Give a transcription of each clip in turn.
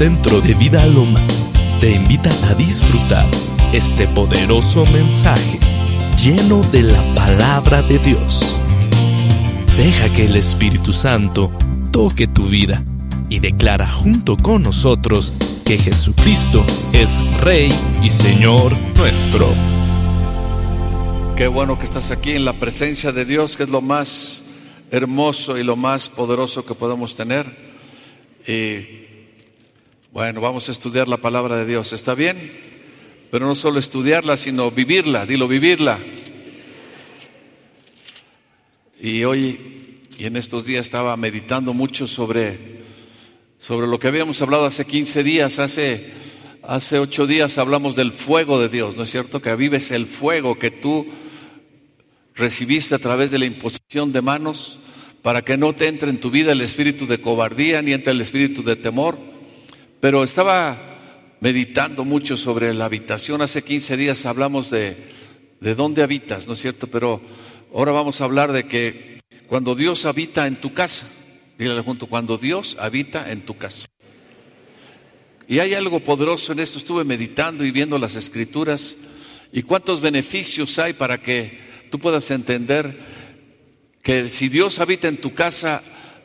Centro de Vida Lomas te invita a disfrutar este poderoso mensaje lleno de la palabra de Dios. Deja que el Espíritu Santo toque tu vida y declara junto con nosotros que Jesucristo es Rey y Señor nuestro. Qué bueno que estás aquí en la presencia de Dios, que es lo más hermoso y lo más poderoso que podemos tener. Y bueno, vamos a estudiar la palabra de Dios, ¿está bien? Pero no solo estudiarla, sino vivirla, dilo, vivirla. Y hoy y en estos días estaba meditando mucho sobre, sobre lo que habíamos hablado hace 15 días, hace, hace 8 días hablamos del fuego de Dios, ¿no es cierto? Que vives el fuego que tú recibiste a través de la imposición de manos para que no te entre en tu vida el espíritu de cobardía ni entre el espíritu de temor. Pero estaba meditando mucho sobre la habitación. Hace 15 días hablamos de, de dónde habitas, ¿no es cierto? Pero ahora vamos a hablar de que cuando Dios habita en tu casa, dígale junto, cuando Dios habita en tu casa. Y hay algo poderoso en esto, estuve meditando y viendo las escrituras y cuántos beneficios hay para que tú puedas entender que si Dios habita en tu casa,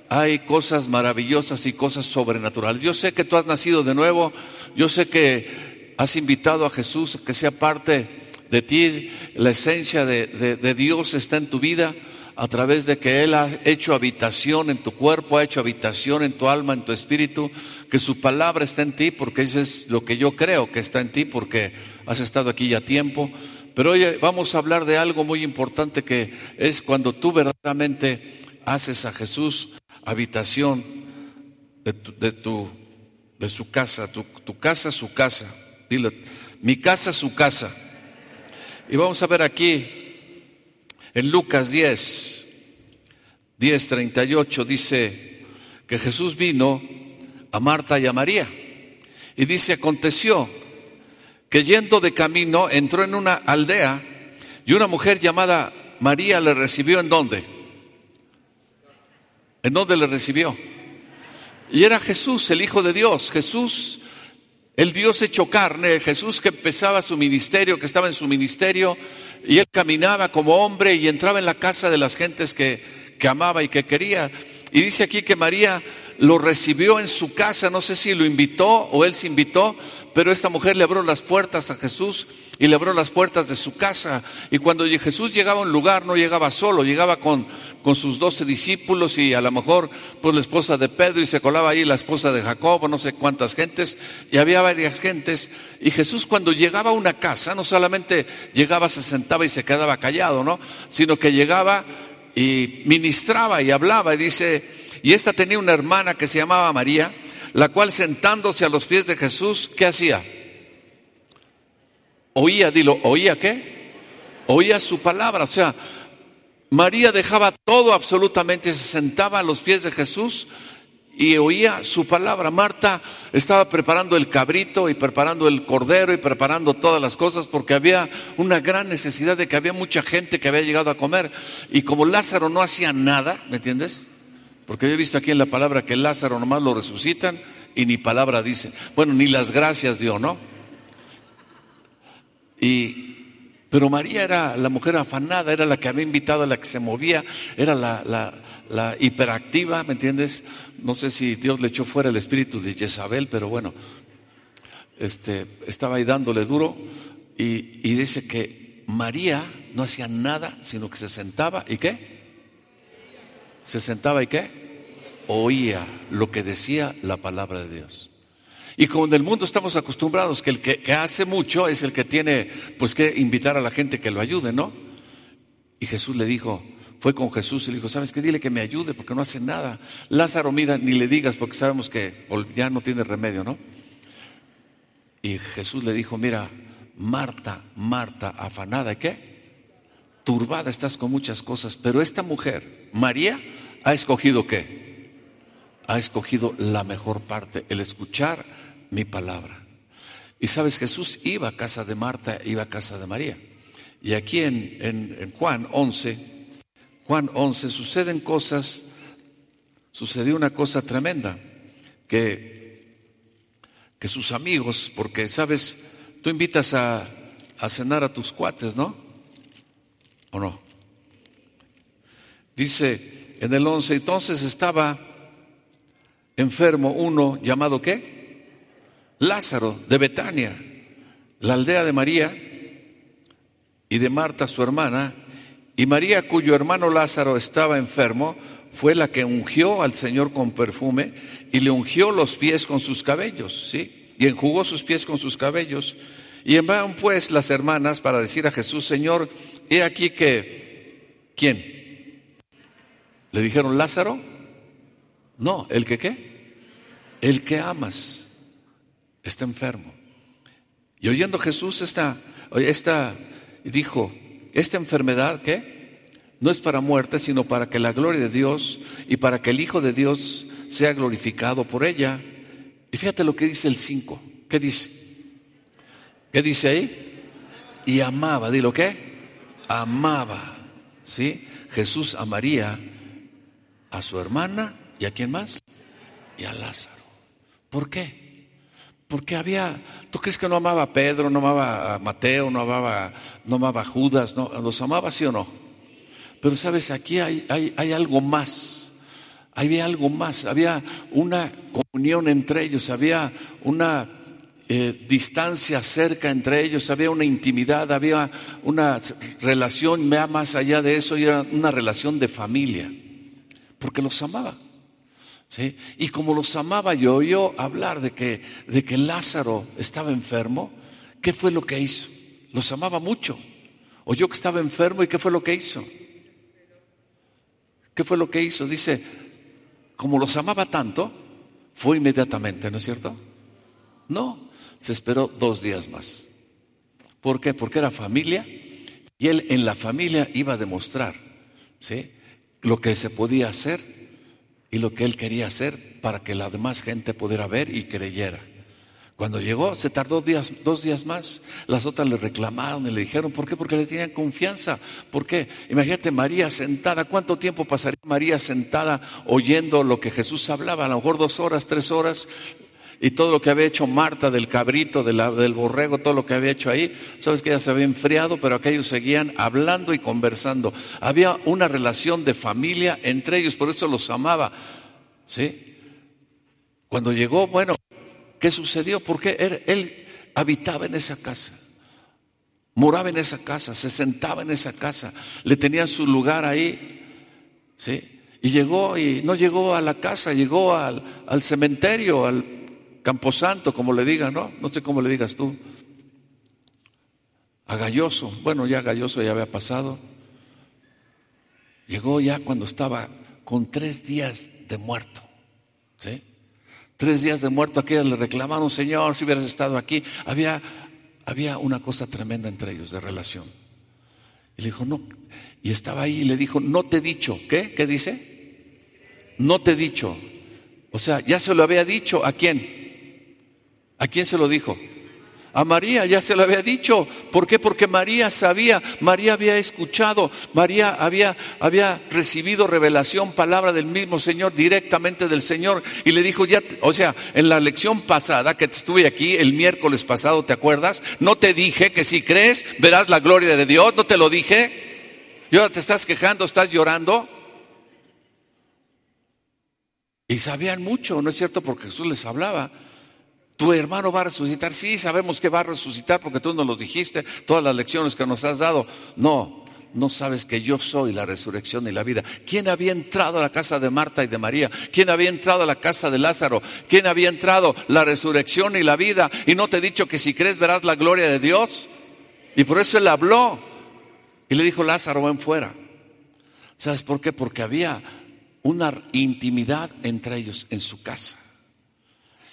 hay cosas maravillosas y cosas sobrenaturales. Yo sé que tú has nacido de nuevo, yo sé que has invitado a Jesús a que sea parte de ti, la esencia de, de, de Dios está en tu vida a través de que Él ha hecho habitación en tu cuerpo, ha hecho habitación en tu alma, en tu espíritu, que su palabra está en ti, porque eso es lo que yo creo que está en ti, porque has estado aquí ya tiempo. Pero hoy vamos a hablar de algo muy importante que es cuando tú verdaderamente haces a Jesús habitación de tu, de, tu, de su casa, tu, tu casa, su casa. Dile, mi casa, su casa. Y vamos a ver aquí en Lucas 10, 10, 38 dice que Jesús vino a Marta y a María. Y dice, aconteció que yendo de camino entró en una aldea y una mujer llamada María le recibió en dónde? ¿En dónde le recibió? Y era Jesús, el Hijo de Dios. Jesús el Dios hecho carne, Jesús que empezaba su ministerio, que estaba en su ministerio, y él caminaba como hombre y entraba en la casa de las gentes que, que amaba y que quería. Y dice aquí que María lo recibió en su casa, no sé si lo invitó o él se invitó, pero esta mujer le abrió las puertas a Jesús y le abrió las puertas de su casa. Y cuando Jesús llegaba a un lugar, no llegaba solo, llegaba con, con sus doce discípulos y a lo mejor pues la esposa de Pedro y se colaba ahí la esposa de Jacob, no sé cuántas gentes, y había varias gentes. Y Jesús cuando llegaba a una casa, no solamente llegaba, se sentaba y se quedaba callado, ¿no? Sino que llegaba y ministraba y hablaba y dice, y esta tenía una hermana que se llamaba María, la cual sentándose a los pies de Jesús, ¿qué hacía? Oía, dilo, ¿oía qué? Oía su palabra. O sea, María dejaba todo absolutamente, se sentaba a los pies de Jesús y oía su palabra. Marta estaba preparando el cabrito y preparando el cordero y preparando todas las cosas porque había una gran necesidad de que había mucha gente que había llegado a comer. Y como Lázaro no hacía nada, ¿me entiendes? Porque yo he visto aquí en la palabra que Lázaro nomás lo resucitan y ni palabra dice. Bueno, ni las gracias dio, ¿no? Y, pero María era la mujer afanada, era la que había invitado, la que se movía, era la, la, la hiperactiva, ¿me entiendes? No sé si Dios le echó fuera el espíritu de Jezabel, pero bueno, este, estaba ahí dándole duro y, y dice que María no hacía nada, sino que se sentaba y qué? Se sentaba y qué? Oía lo que decía la palabra de Dios. Y como en el mundo estamos acostumbrados que el que, hace mucho es el que tiene pues que invitar a la gente que lo ayude, ¿no? Y Jesús le dijo, fue con Jesús y le dijo, ¿sabes qué? Dile que me ayude porque no hace nada. Lázaro, mira, ni le digas porque sabemos que ya no tiene remedio, ¿no? Y Jesús le dijo, mira, Marta, Marta, afanada, ¿qué? Turbada estás con muchas cosas, pero esta mujer, María, ha escogido qué? Ha escogido la mejor parte, el escuchar mi palabra. Y sabes, Jesús iba a casa de Marta, iba a casa de María. Y aquí en, en, Juan 11, Juan 11, suceden cosas, sucedió una cosa tremenda, que que sus amigos, porque sabes, tú invitas a, a cenar a tus cuates, ¿no? ¿O no? Dice en el 11, entonces estaba enfermo uno llamado qué? Lázaro de Betania, la aldea de María y de Marta su hermana, y María cuyo hermano Lázaro estaba enfermo, fue la que ungió al Señor con perfume y le ungió los pies con sus cabellos, ¿sí? Y enjugó sus pies con sus cabellos. Y enviaron pues las hermanas para decir a Jesús, Señor, he aquí que, ¿quién? ¿Le dijeron Lázaro? No, ¿el que qué? El que amas está enfermo. Y oyendo Jesús esta, esta dijo, esta enfermedad, ¿qué? No es para muerte, sino para que la gloria de Dios y para que el Hijo de Dios sea glorificado por ella. Y fíjate lo que dice el 5. ¿Qué dice? ¿Qué dice ahí? Y amaba, dilo qué? Amaba, ¿sí? Jesús amaría a su hermana y a quién más? Y a Lázaro. ¿Por qué? Porque había, ¿tú crees que no amaba a Pedro, no amaba a Mateo, no amaba, no amaba a Judas? No, ¿Los amaba sí o no? Pero sabes, aquí hay, hay, hay algo más había algo más, había una comunión entre ellos, había una eh, distancia cerca entre ellos, había una intimidad, había una relación más allá de eso, era una relación de familia, porque los amaba. ¿sí? Y como los amaba yo, oyó hablar de que, de que Lázaro estaba enfermo, ¿qué fue lo que hizo? Los amaba mucho. Oyó que estaba enfermo y ¿qué fue lo que hizo? ¿Qué fue lo que hizo? Dice, como los amaba tanto, fue inmediatamente, ¿no es cierto? No, se esperó dos días más. ¿Por qué? Porque era familia y él en la familia iba a demostrar ¿sí? Lo que se podía hacer y lo que él quería hacer para que la demás gente pudiera ver y creyera. Cuando llegó, se tardó dos días más. Las otras le reclamaron y le dijeron, ¿por qué? Porque le tenían confianza. ¿Por qué? Imagínate María sentada. ¿Cuánto tiempo pasaría María sentada oyendo lo que Jesús hablaba? A lo mejor dos horas, tres horas. Y todo lo que había hecho Marta del cabrito, del borrego, todo lo que había hecho ahí, sabes que ya se había enfriado, pero aquellos seguían hablando y conversando. Había una relación de familia entre ellos, por eso los amaba. ¿Sí? Cuando llegó, bueno, ¿Qué sucedió? Porque él, habitaba en esa casa, moraba en esa casa, se sentaba en esa casa, le tenía su lugar ahí, ¿sí? Y llegó y no llegó a la casa, llegó al, al cementerio, al camposanto, como le digan, ¿no? No sé cómo le digas tú. A Galloso, bueno, ya Galloso ya había pasado. Llegó ya cuando estaba con tres días de muerto, ¿sí? Tres días de muerto, aquellas le reclamaron, Señor, si hubieras estado aquí. Había, había una cosa tremenda entre ellos de relación. Y le dijo, no. Y estaba ahí y le dijo, no te he dicho. ¿Qué? ¿Qué dice? No te he dicho. O sea, ya se lo había dicho. ¿A quién? ¿A quién se lo dijo? A María ya se lo había dicho. ¿Por qué? Porque María sabía, María había escuchado, María había, había recibido revelación, palabra del mismo Señor, directamente del Señor. Y le dijo, ya, o sea, en la lección pasada que estuve aquí, el miércoles pasado, ¿te acuerdas? No te dije que si crees, verás la gloria de Dios. ¿No te lo dije? Y ahora te estás quejando, estás llorando. Y sabían mucho, ¿no es cierto? Porque Jesús les hablaba. Tu hermano va a resucitar. Sí, sabemos que va a resucitar porque tú nos lo dijiste, todas las lecciones que nos has dado. No, no sabes que yo soy la resurrección y la vida. ¿Quién había entrado a la casa de Marta y de María? ¿Quién había entrado a la casa de Lázaro? ¿Quién había entrado la resurrección y la vida? Y no te he dicho que si crees verás la gloria de Dios. Y por eso él habló. Y le dijo, Lázaro, ven fuera. ¿Sabes por qué? Porque había una intimidad entre ellos en su casa.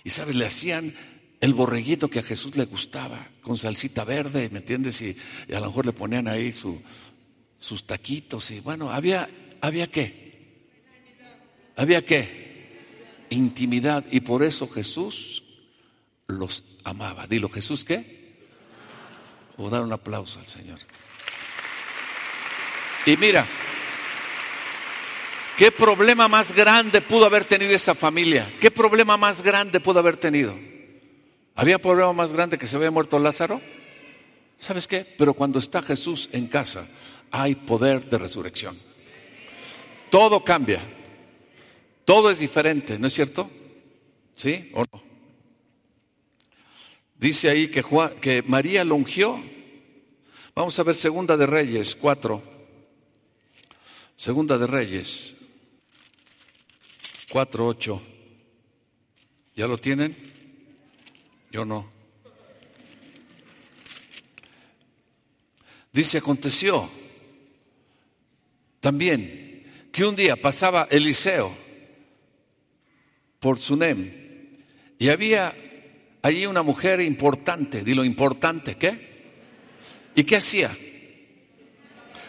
Y sabes, le hacían el borreguito que a Jesús le gustaba, con salsita verde, ¿me entiendes? Y, a lo mejor le ponían ahí sus taquitos. Y bueno, había, había qué? Había qué? Intimidad. Y por eso Jesús los amaba. Dilo, Jesús qué? O dar un aplauso al Señor. Y mira, ¿Qué problema más grande pudo haber tenido esa familia? ¿Qué problema más grande pudo haber tenido? ¿Había problema más grande que se había muerto Lázaro? ¿Sabes qué? Pero cuando está Jesús en casa, hay poder de resurrección. Todo cambia. Todo es diferente, ¿no es cierto? ¿Sí o no? Dice ahí que, María lo ungió. Vamos a ver Segunda de Reyes 4. Segunda de Reyes 4, 8. ¿Ya lo tienen? Yo no. Dice, aconteció también que un día pasaba Eliseo por Sunem y había allí una mujer importante, dilo importante, ¿qué? ¿Y qué hacía?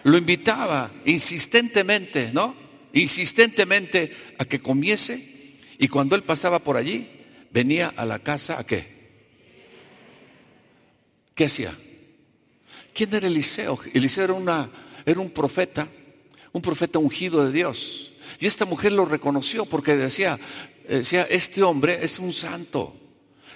Lo invitaba insistentemente, ¿no? Insistentemente a que comiese y cuando él pasaba por allí, venía a la casa a qué? ¿Qué hacía? ¿Quién era Eliseo? Eliseo era, una, era un profeta, un profeta ungido de Dios. Y esta mujer lo reconoció porque decía, decía, este hombre es un santo.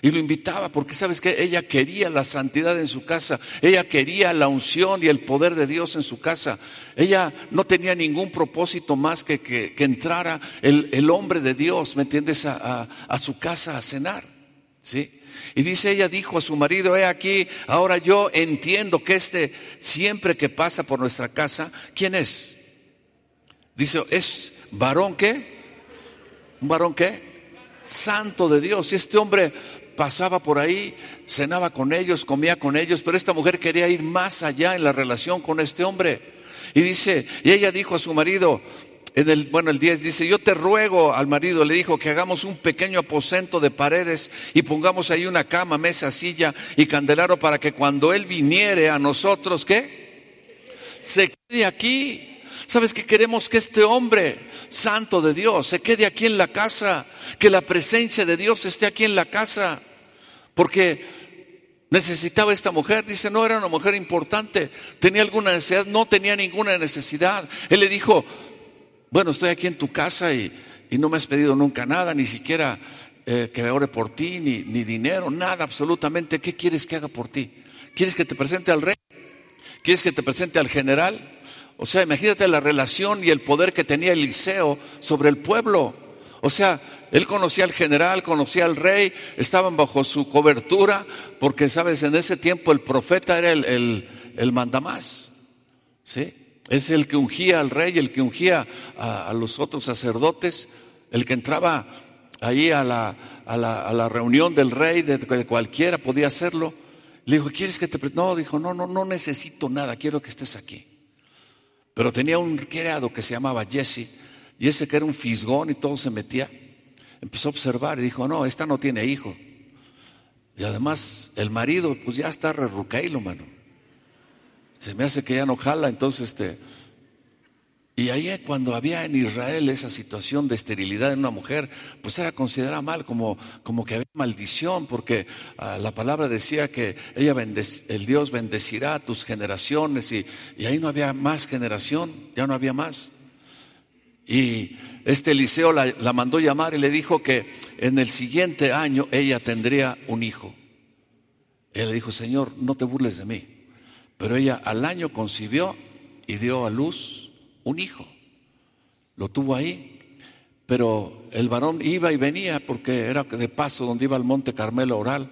Y lo invitaba porque sabes que ella quería la santidad en su casa, ella quería la unción y el poder de Dios en su casa. Ella no tenía ningún propósito más que que, entrara el, hombre de Dios, ¿me entiendes?, a, a su casa a cenar. ¿Sí? Y dice ella dijo a su marido, he aquí, ahora yo entiendo que este siempre que pasa por nuestra casa, ¿quién es? Dice, ¿es varón qué? ¿Un varón qué? Santo de Dios. Y este hombre pasaba por ahí, cenaba con ellos, comía con ellos, pero esta mujer quería ir más allá en la relación con este hombre. Y dice, y ella dijo a su marido, en el, bueno, el 10 dice, yo te ruego al marido, le dijo, que hagamos un pequeño aposento de paredes y pongamos ahí una cama, mesa, silla y candelaro para que cuando él viniere a nosotros, ¿qué? Se quede aquí. ¿Sabes que queremos que este hombre santo de Dios se quede aquí en la casa? Que la presencia de Dios esté aquí en la casa. Porque necesitaba esta mujer. Dice, no era una mujer importante. ¿Tenía alguna necesidad? No tenía ninguna necesidad. Él le dijo, bueno, estoy aquí en tu casa y, no me has pedido nunca nada, ni siquiera eh, que ore por ti, ni, ni dinero, nada, absolutamente. ¿Qué quieres que haga por ti? ¿Quieres que te presente al rey? ¿Quieres que te presente al general? O sea, imagínate la relación y el poder que tenía Eliseo sobre el pueblo. O sea, él conocía al general, conocía al rey, estaban bajo su cobertura, porque, sabes, en ese tiempo el profeta era el, el, el mandamás. ¿Sí? Es el que ungía al rey, el que ungía a, los otros sacerdotes, el que entraba ahí a la, a la, reunión del rey, de, cualquiera podía hacerlo. Le dijo, ¿quieres que te... No, dijo, no, no, no necesito nada, quiero que estés aquí. Pero tenía un criado que se llamaba Jesse, y ese que era un fisgón y todo se metía, empezó a observar y dijo, no, esta no tiene hijo. Y además el marido, pues ya está lo mano. Se me hace que ya no jala, entonces este. Y ahí cuando había en Israel esa situación de esterilidad en una mujer, pues era considerada mal, como, como que había maldición, porque ah, la palabra decía que ella el Dios bendecirá a tus generaciones y, y ahí no había más generación, ya no había más. Y este Eliseo la, mandó llamar y le dijo que en el siguiente año ella tendría un hijo. Él le dijo, Señor, no te burles de mí. Pero ella al año concibió y dio a luz un hijo. Lo tuvo ahí, pero el varón iba y venía porque era de paso donde iba al monte Carmelo oral.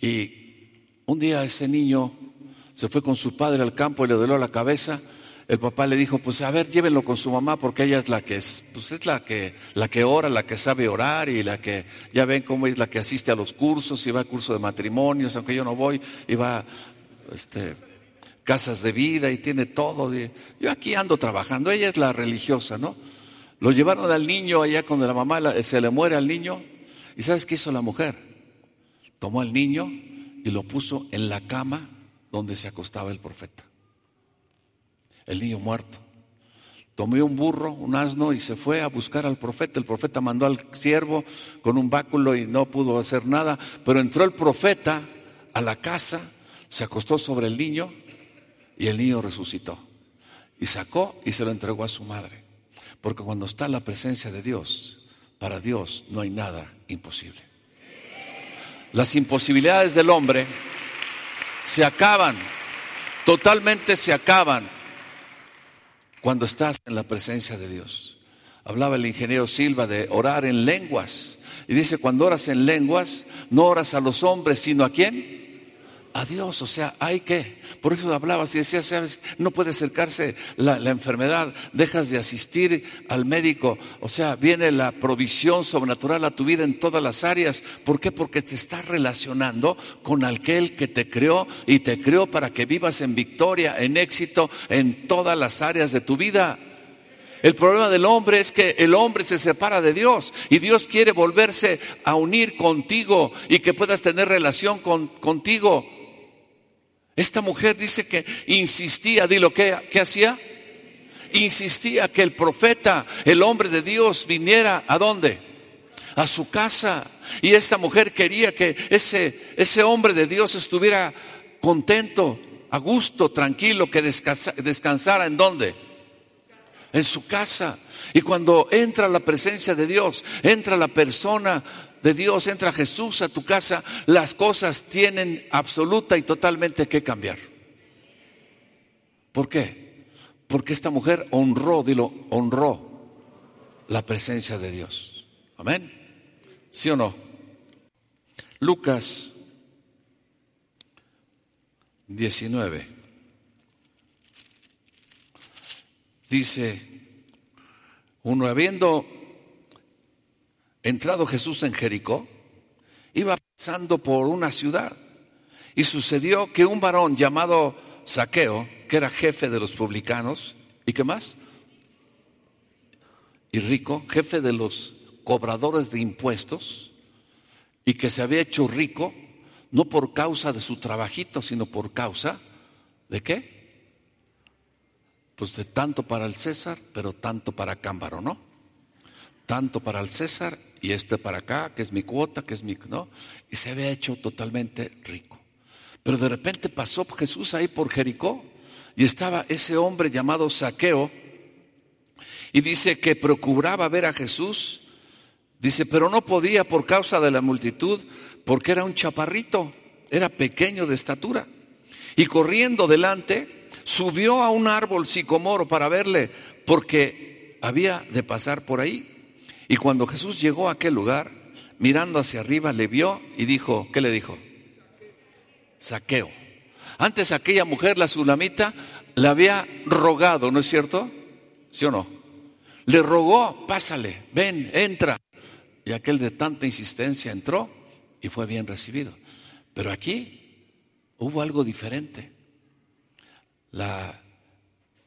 Y un día ese niño se fue con su padre al campo y le dolió la cabeza. El papá le dijo, pues a ver, llévenlo con su mamá porque ella es la que es, pues es la que, la que ora, la que sabe orar y la que, ya ven cómo es la que asiste a los cursos y va al curso de matrimonios, aunque yo no voy, y va, este, casas de vida y tiene todo. Yo aquí ando trabajando, ella es la religiosa, ¿no? Lo llevaron al niño allá cuando la mamá se le muere al niño. ¿Y sabes qué hizo la mujer? Tomó al niño y lo puso en la cama donde se acostaba el profeta. El niño muerto. Tomó un burro, un asno y se fue a buscar al profeta. El profeta mandó al siervo con un báculo y no pudo hacer nada. Pero entró el profeta a la casa, se acostó sobre el niño y el niño resucitó. Y sacó y se lo entregó a su madre. Porque cuando está la presencia de Dios, para Dios no hay nada imposible. las imposibilidades del hombre se acaban, totalmente se acaban cuando estás en la presencia de Dios. Hablaba el ingeniero Silva de orar en lenguas. Y dice, cuando oras en lenguas, no oras a los hombres, sino a quién? A Dios. O sea, hay que. Por eso hablabas y decías, sabes, no puede acercarse la, enfermedad, dejas de asistir al médico. O sea, viene la provisión sobrenatural a tu vida en todas las áreas. ¿Por qué? Porque te estás relacionando con aquel que te creó y te creó para que vivas en victoria, en éxito en todas las áreas de tu vida. El problema del hombre es que el hombre se separa de Dios y Dios quiere volverse a unir contigo y que puedas tener relación con, contigo. Esta mujer dice que insistía, dilo, ¿qué, hacía? Insistía que el profeta, el hombre de Dios, viniera a dónde? A su casa. Y esta mujer quería que ese, ese hombre de Dios estuviera contento, a gusto, tranquilo, que descansara en dónde? En su casa. Y cuando entra la presencia de Dios, entra la persona de Dios, entra Jesús a tu casa, las cosas tienen absoluta y totalmente que cambiar. ¿Por qué? Porque esta mujer honró, dilo, honró la presencia de Dios. Amén. ¿Sí o no? Lucas 19. Dice, uno habiendo entrado Jesús en Jericó, iba pasando por una ciudad y sucedió que un varón llamado Saqueo, que era jefe de los publicanos, ¿y qué más? Y rico, jefe de los cobradores de impuestos, y que se había hecho rico, no por causa de su trabajito, sino por causa de qué? Pues de tanto para el César, pero tanto para Cámbaro, ¿no? Tanto para el César y este para acá, que es mi cuota, que es mi, ¿no? Y se había hecho totalmente rico. Pero de repente pasó Jesús ahí por Jericó y estaba ese hombre llamado Saqueo y dice que procuraba ver a Jesús. Dice, pero no podía por causa de la multitud, porque era un chaparrito, era pequeño de estatura. Y corriendo delante, subió a un árbol sicomoro para verle, porque había de pasar por ahí. Y cuando Jesús llegó a aquel lugar, mirando hacia arriba, le vio y dijo, ¿qué le dijo? Saqueo. Antes aquella mujer, la sulamita, le había rogado, ¿no es cierto? ¿Sí o no? Le rogó, pásale, ven, entra. Y aquel de tanta insistencia entró y fue bien recibido. Pero aquí hubo algo diferente. La,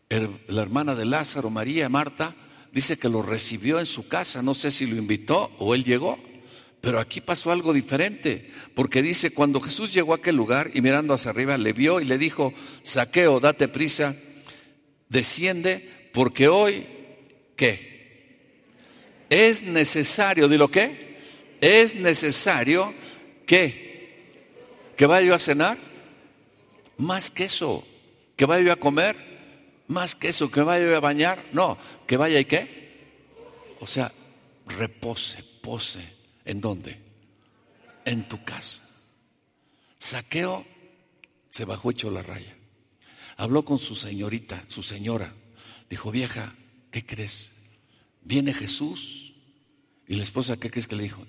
la hermana de Lázaro, María, Marta, dice que lo recibió en su casa, no sé si lo invitó o él llegó, pero aquí pasó algo diferente, porque dice, cuando Jesús llegó a aquel lugar y mirando hacia arriba le vio y le dijo, saqueo, date prisa, desciende, porque hoy, ¿qué? Es necesario, ¿de qué? Es necesario que, que vaya yo a cenar, más que eso, que vaya yo a comer, más que eso, que vaya a bañar, no, que vaya y qué. O sea, repose, pose. ¿En dónde? En tu casa. Saqueo se bajó hecho la raya. Habló con su señorita, su señora. Dijo, vieja, ¿qué crees? Viene Jesús. Y la esposa, ¿qué crees que le dijo?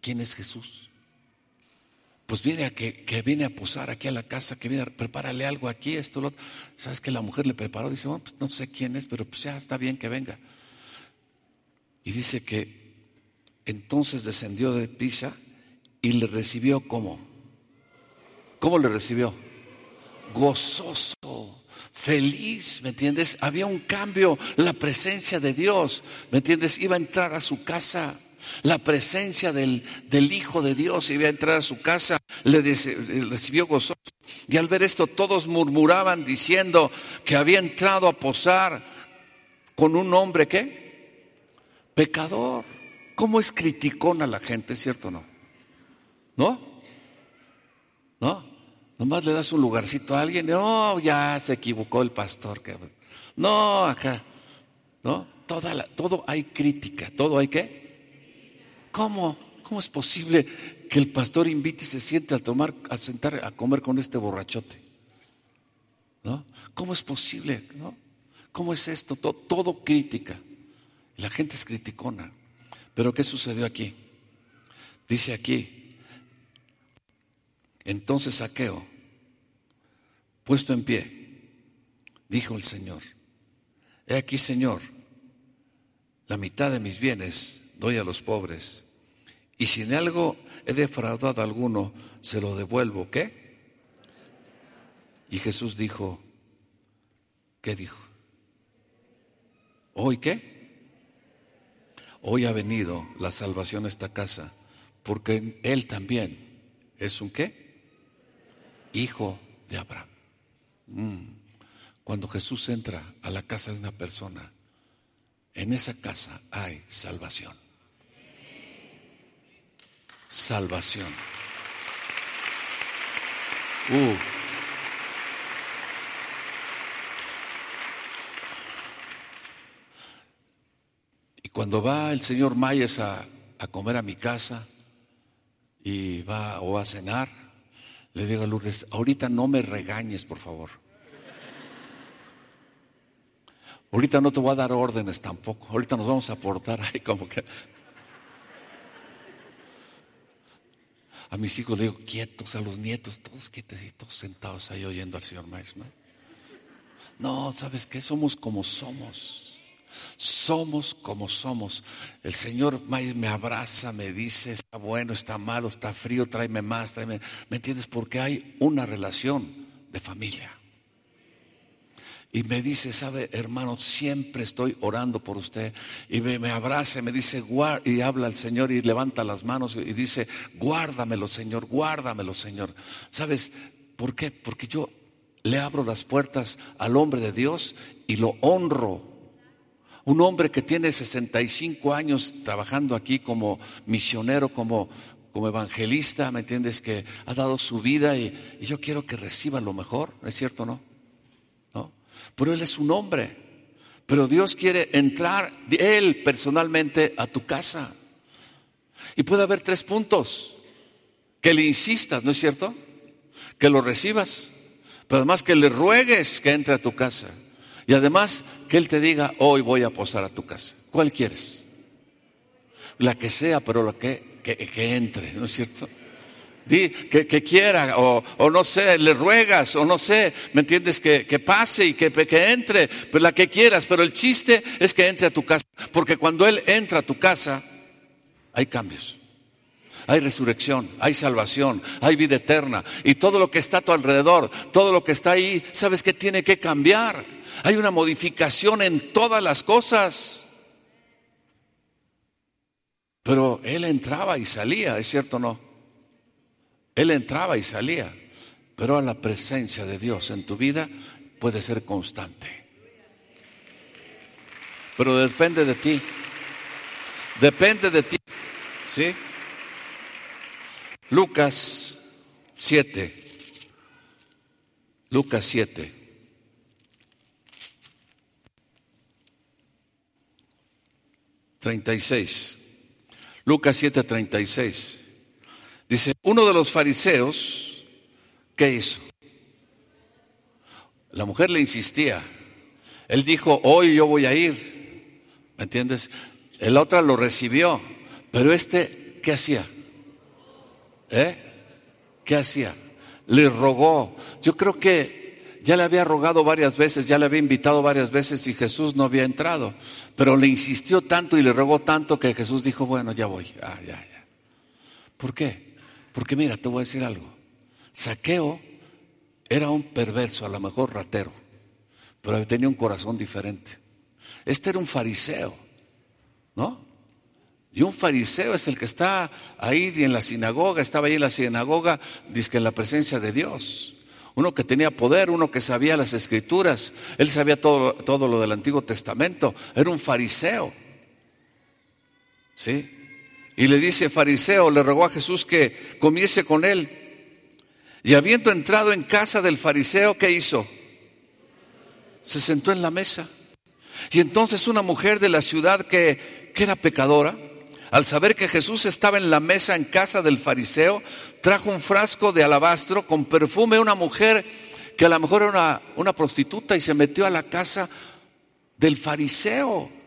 ¿Quién es Jesús? Pues viene a que, que viene a posar aquí a la casa, que viene a prepárale algo aquí, esto, lo otro. ¿Sabes que la mujer le preparó? Dice, bueno, pues no sé quién es, pero pues ya está bien que venga. Y dice que entonces descendió de Pisa y le recibió como. ¿Cómo le recibió? Gozoso, feliz, ¿me entiendes? Había un cambio, la presencia de Dios, ¿me entiendes? Iba a entrar a su casa. La presencia del, del Hijo de Dios iba a entrar a su casa, le, recibió gozoso. Y al ver esto, todos murmuraban diciendo que había entrado a posar con un hombre que pecador. ¿Cómo es criticón a la gente, cierto o no? ¿No? ¿No? Nomás le das un lugarcito a alguien, no, ya se equivocó el pastor. No, acá, ¿no? Toda todo hay crítica, todo hay qué. ¿Cómo? ¿Cómo es posible que el pastor invite y se siente a tomar, a sentar, a comer con este borrachote? ¿No? ¿Cómo es posible? ¿No? ¿Cómo es esto? Todo, todo crítica. La gente es criticona. Pero ¿qué sucedió aquí? Dice aquí, entonces saqueo, puesto en pie, dijo el Señor, he aquí Señor, la mitad de mis bienes doy a los pobres, y si en algo he defraudado a alguno, se lo devuelvo, ¿qué? Y Jesús dijo, ¿qué dijo? ¿Hoy qué? Hoy ha venido la salvación a esta casa, porque Él también es un qué? Hijo de Abraham. Mm. Cuando Jesús entra a la casa de una persona, en esa casa hay salvación. Salvación. Uh. Y cuando va el señor Myers a, a comer a mi casa y va o a cenar, le digo a Lourdes, ahorita no me regañes, por favor. Ahorita no te voy a dar órdenes tampoco. Ahorita nos vamos a portar ahí como que. A mis hijos le digo, quietos, a los nietos, todos quietos, todos sentados ahí oyendo al Señor Maestro. ¿no? no, ¿sabes qué? Somos como somos. Somos como somos. El Señor me abraza, me dice, está bueno, está malo, está frío, tráeme más, tráeme. ¿Me entiendes? Porque hay una relación de familia. Y me dice, sabe, hermano, siempre estoy orando por usted. Y me, abraza y me dice, y habla el Señor y levanta las manos y dice, guárdamelo, Señor, guárdamelo, Señor. ¿Sabes por qué? Porque yo le abro las puertas al hombre de Dios y lo honro. Un hombre que tiene 65 años trabajando aquí como misionero, como, como evangelista, ¿me entiendes? Que ha dado su vida y, y yo quiero que reciba lo mejor, ¿es cierto no? Pero Él es un hombre. Pero Dios quiere entrar, Él personalmente, a tu casa. Y puede haber tres puntos. Que le insistas, ¿no es cierto? Que lo recibas. Pero además que le ruegues que entre a tu casa. Y además que Él te diga, hoy voy a posar a tu casa. ¿Cuál quieres? La que sea, pero la que, que, que entre, ¿no es cierto? Que, quiera, o, no sé, le ruegas, o no sé, ¿me entiendes? Que, pase y que, que entre, pues la que quieras, pero el chiste es que entre a tu casa, porque cuando Él entra a tu casa, hay cambios. Hay resurrección, hay salvación, hay vida eterna. Y todo lo que está a tu alrededor, todo lo que está ahí, sabes que tiene que cambiar. Hay una modificación en todas las cosas. Pero él entraba y salía, ¿es cierto o no? Él entraba y salía, pero a la presencia de Dios en tu vida puede ser constante. Pero depende de ti. Depende de ti. ¿Sí? Lucas 7. Lucas 7. Treinta y seis. Lucas 7, treinta y seis. Dice, uno de los fariseos, ¿qué hizo? La mujer le insistía. Él dijo, hoy yo voy a ir. ¿Me entiendes? El otra lo recibió. Pero este, ¿qué hacía? ¿Eh? ¿Qué hacía? Le rogó. Yo creo que ya le había rogado varias veces, ya le había invitado varias veces y Jesús no había entrado. Pero le insistió tanto y le rogó tanto que Jesús dijo, bueno, ya voy. Ah, ya, ya. ¿Por qué? Porque mira, te voy a decir algo. Saqueo era un perverso, a lo mejor ratero, pero tenía un corazón diferente. Este era un fariseo, ¿no? Y un fariseo es el que está ahí en la sinagoga, estaba ahí en la sinagoga, dice que en la presencia de Dios. Uno que tenía poder, uno que sabía las escrituras, él sabía todo, todo lo del Antiguo Testamento, era un fariseo. ¿Sí? Y le dice, fariseo, le rogó a Jesús que comiese con él. Y habiendo entrado en casa del fariseo, ¿qué hizo? Se sentó en la mesa. Y entonces una mujer de la ciudad que, que era pecadora, al saber que Jesús estaba en la mesa en casa del fariseo, trajo un frasco de alabastro con perfume una mujer que a lo mejor era una, una prostituta y se metió a la casa del fariseo.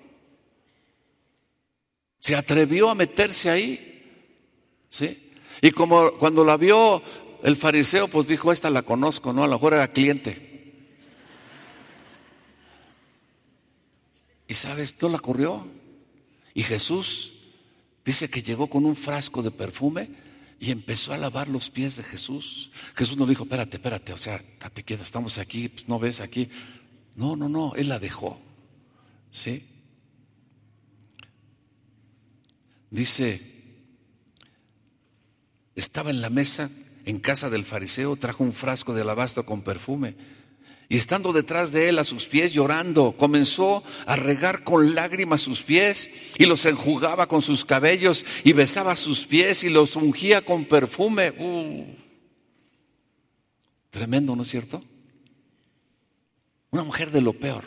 Se atrevió a meterse ahí. ¿Sí? Y como cuando la vio el fariseo, pues dijo, esta la conozco, ¿no? A lo mejor era cliente. Y sabes, todo la corrió. Y Jesús dice que llegó con un frasco de perfume y empezó a lavar los pies de Jesús. Jesús no dijo, espérate, espérate, o sea, date quieto, estamos aquí, pues, no ves aquí. No, no, no, él la dejó. ¿Sí? Dice, estaba en la mesa en casa del fariseo, trajo un frasco de alabastro con perfume y estando detrás de él a sus pies llorando, comenzó a regar con lágrimas sus pies y los enjugaba con sus cabellos y besaba sus pies y los ungía con perfume. Uh. Tremendo, ¿no es cierto? Una mujer de lo peor.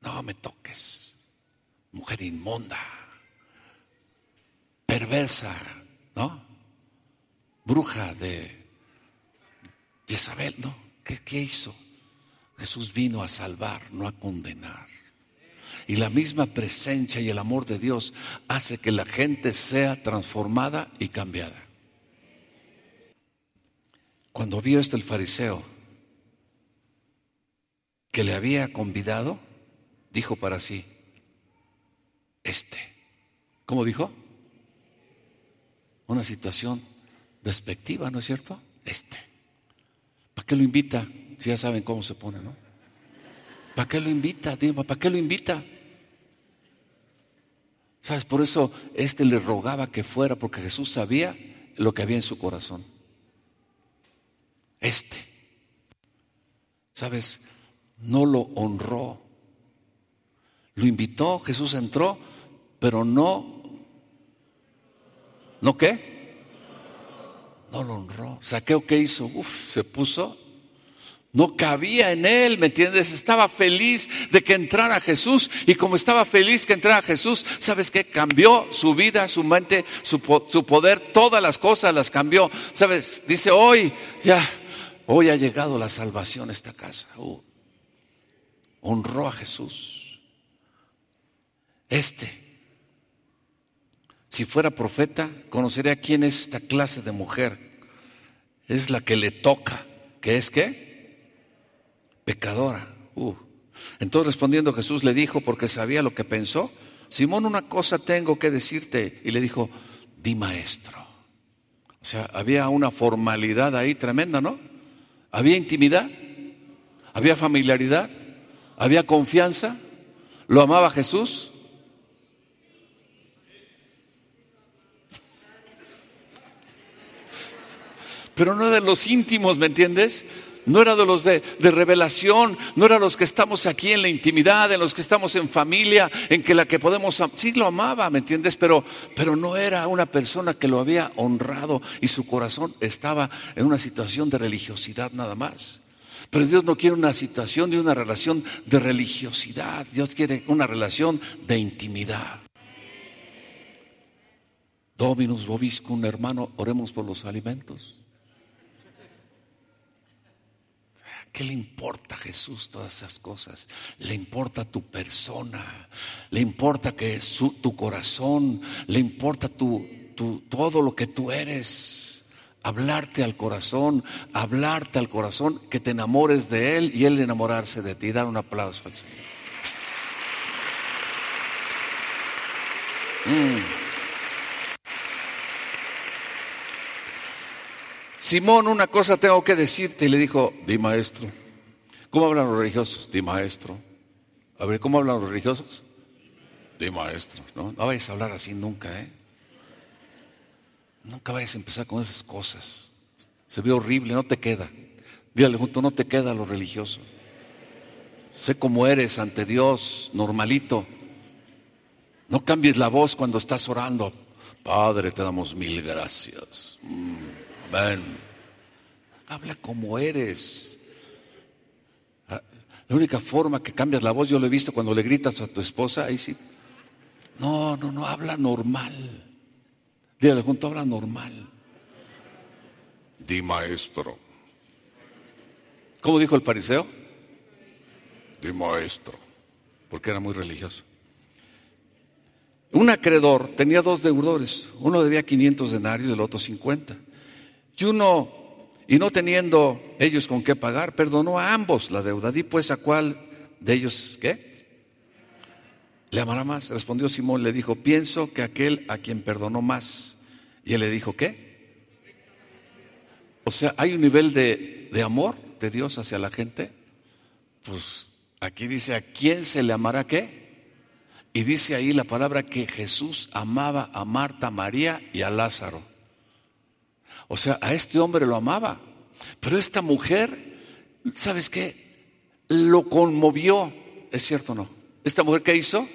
No me toques. Mujer inmunda, perversa, ¿no? Bruja de Jezabel, ¿no? ¿Qué, ¿Qué hizo? Jesús vino a salvar, no a condenar. Y la misma presencia y el amor de Dios hace que la gente sea transformada y cambiada. Cuando vio esto el fariseo, que le había convidado, dijo para sí, este, ¿cómo dijo? Una situación despectiva, ¿no es cierto? Este. ¿Para qué lo invita? Si ya saben cómo se pone, ¿no? ¿Para qué lo invita? ¿para qué lo invita? ¿Sabes? Por eso este le rogaba que fuera, porque Jesús sabía lo que había en su corazón. Este. ¿Sabes? No lo honró. Lo invitó, Jesús entró, pero no. ¿No qué? No lo honró. Saqueo que hizo, uf, se puso. No cabía en él, ¿me entiendes? Estaba feliz de que entrara Jesús y como estaba feliz que entrara Jesús, ¿sabes qué? Cambió su vida, su mente, su, poder, todas las cosas las cambió. ¿Sabes? Dice, hoy ya, hoy ha llegado la salvación a esta casa. Uh, honró a Jesús. Este si fuera profeta, conocería quién es esta clase de mujer. Es la que le toca, que es qué? Pecadora. Uh. Entonces respondiendo Jesús le dijo, porque sabía lo que pensó, Simón, una cosa tengo que decirte. Y le dijo, di maestro. O sea, había una formalidad ahí tremenda, ¿no? Había intimidad, había familiaridad, había confianza, lo amaba Jesús, pero no de los íntimos, ¿me entiendes? No era de los de, revelación, no era los que estamos aquí en la intimidad, en los que estamos en familia, en que la que podemos, sí lo amaba, ¿me entiendes? Pero, pero no era una persona que lo había honrado y su corazón estaba en una situación de religiosidad nada más. Pero Dios no quiere una situación de una relación de religiosidad, Dios quiere una relación de intimidad. Dominus vobiscum, hermano, oremos por los alimentos. ¿Qué le importa a Jesús todas esas cosas? Le importa tu persona, le importa que tu corazón, le importa tu, todo lo que tú eres. Hablarte al corazón, hablarte al corazón, que te enamores de Él y Él enamorarse de ti. Dar un aplauso al Señor. Mm. Simón, una cosa tengo que decirte. Y le dijo, di maestro. ¿Cómo hablan los religiosos? Di maestro. A ver, ¿cómo hablan los religiosos? Di maestro. No, no vayas a hablar así nunca, ¿eh? Nunca vayas a empezar con esas cosas. Se ve horrible, no te queda. Dígale junto, no te queda lo religioso. Sé cómo eres ante Dios, normalito. No cambies la voz cuando estás orando. Padre, te damos mil gracias. Mm. Ven, habla como eres. Ah, la única forma que cambias la voz, yo lo he visto cuando le gritas a tu esposa, ahí sí. No, no, no, habla normal. Dígale junto, habla normal. Di maestro. ¿Cómo dijo el fariseo? Di maestro, porque era muy religioso. Un acreedor tenía dos deudores, uno debía 500 denarios y el otro 50. Y uno, y no teniendo ellos con qué pagar, perdonó a ambos la deuda. Di pues a cuál de ellos, ¿qué? ¿Le amará más? Respondió Simón, le dijo, pienso que aquel a quien perdonó más. Y él le dijo, ¿qué? O sea, hay un nivel de, de amor de Dios hacia la gente. Pues aquí dice, ¿a quién se le amará qué? Y dice ahí la palabra que Jesús amaba a Marta, María y a Lázaro. O sea, a este hombre lo amaba. Pero esta mujer, ¿sabes qué? Lo conmovió. ¿Es cierto o no? ¿Esta mujer qué hizo?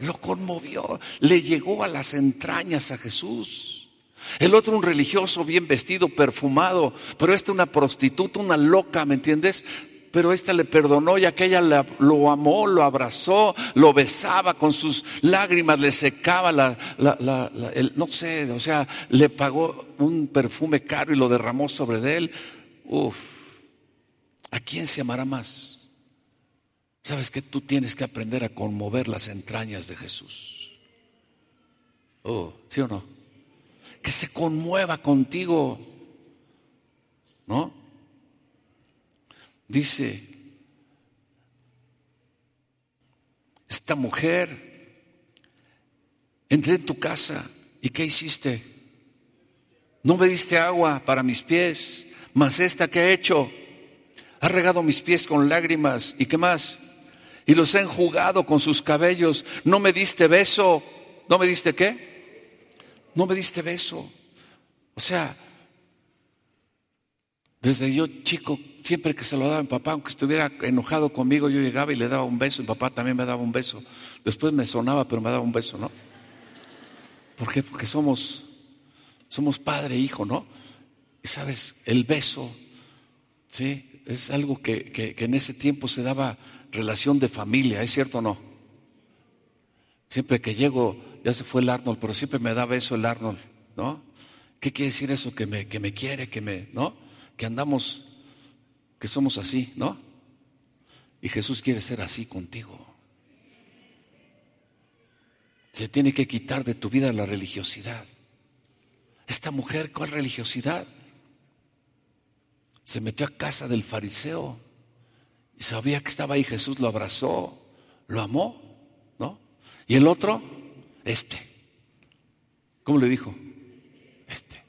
Lo conmovió. Le llegó a las entrañas a Jesús. El otro un religioso bien vestido, perfumado. Pero esta una prostituta, una loca, ¿me entiendes? Pero esta le perdonó y aquella lo amó, lo abrazó, lo besaba con sus lágrimas, le secaba la, el, no sé, o sea, le pagó un perfume caro y lo derramó sobre él. Uf, ¿a quién se amará más? Sabes que tú tienes que aprender a conmover las entrañas de Jesús. Oh, ¿sí o no? Que se conmueva contigo, ¿no? Dice, esta mujer, entré en tu casa y ¿qué hiciste? No me diste agua para mis pies, mas esta que ha hecho, ha regado mis pies con lágrimas y qué más? Y los ha enjugado con sus cabellos. No me diste beso. ¿No me diste qué? No me diste beso. O sea, desde yo chico siempre que se lo daba mi papá, aunque estuviera enojado conmigo, yo llegaba y le daba un beso, y papá también me daba un beso. Después me sonaba, pero me daba un beso, ¿no? ¿Por qué? Porque somos, somos padre e hijo, ¿no? Y sabes, el beso, ¿sí? Es algo que, que en ese tiempo se daba relación de familia, ¿es cierto o no? Siempre que llego, ya se fue el Arnold, pero siempre me da beso el Arnold, ¿no? ¿Qué quiere decir eso? Que me, que me quiere, que me, ¿no? Que andamos somos así, ¿no? Y Jesús quiere ser así contigo. Se tiene que quitar de tu vida la religiosidad. Esta mujer, ¿cuál religiosidad? Se metió a casa del fariseo y sabía que estaba ahí Jesús, lo abrazó, lo amó, ¿no? Y el otro, este. ¿Cómo le dijo? Este.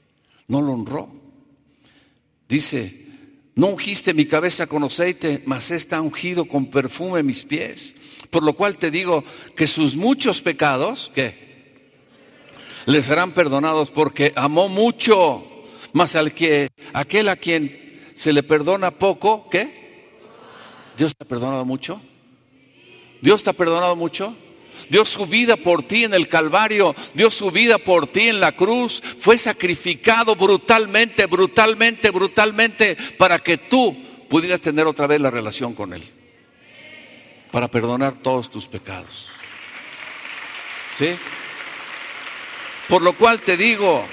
No lo honró. Dice, no ungiste mi cabeza con aceite, mas está ungido con perfume mis pies. Por lo cual te digo que sus muchos pecados, ¿qué? Les serán perdonados porque amó mucho, mas al que, aquel a quien se le perdona poco, ¿qué? ¿Dios te ha perdonado mucho? ¿Dios te ha perdonado mucho? Dio su vida por ti en el Calvario, dio su vida por ti en la cruz, fue sacrificado brutalmente, brutalmente, brutalmente para que tú pudieras tener otra vez la relación con Él, para perdonar todos tus pecados. ¿Sí? Por lo cual te digo,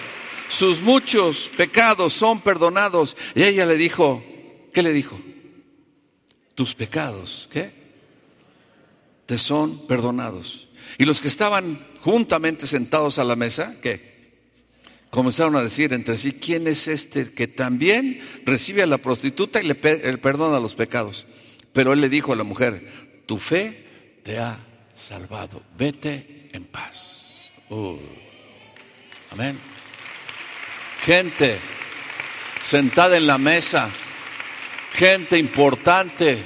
sus muchos pecados son perdonados. Y ella le dijo, ¿qué le dijo? Tus pecados, ¿qué? Te son perdonados. Y los que estaban juntamente sentados a la mesa, ¿qué? Comenzaron a decir entre sí, ¿quién es este que también recibe a la prostituta y le perdona los pecados? Pero él le dijo a la mujer, tu fe te ha salvado, vete en paz. Uh. Amén. Gente sentada en la mesa, gente importante,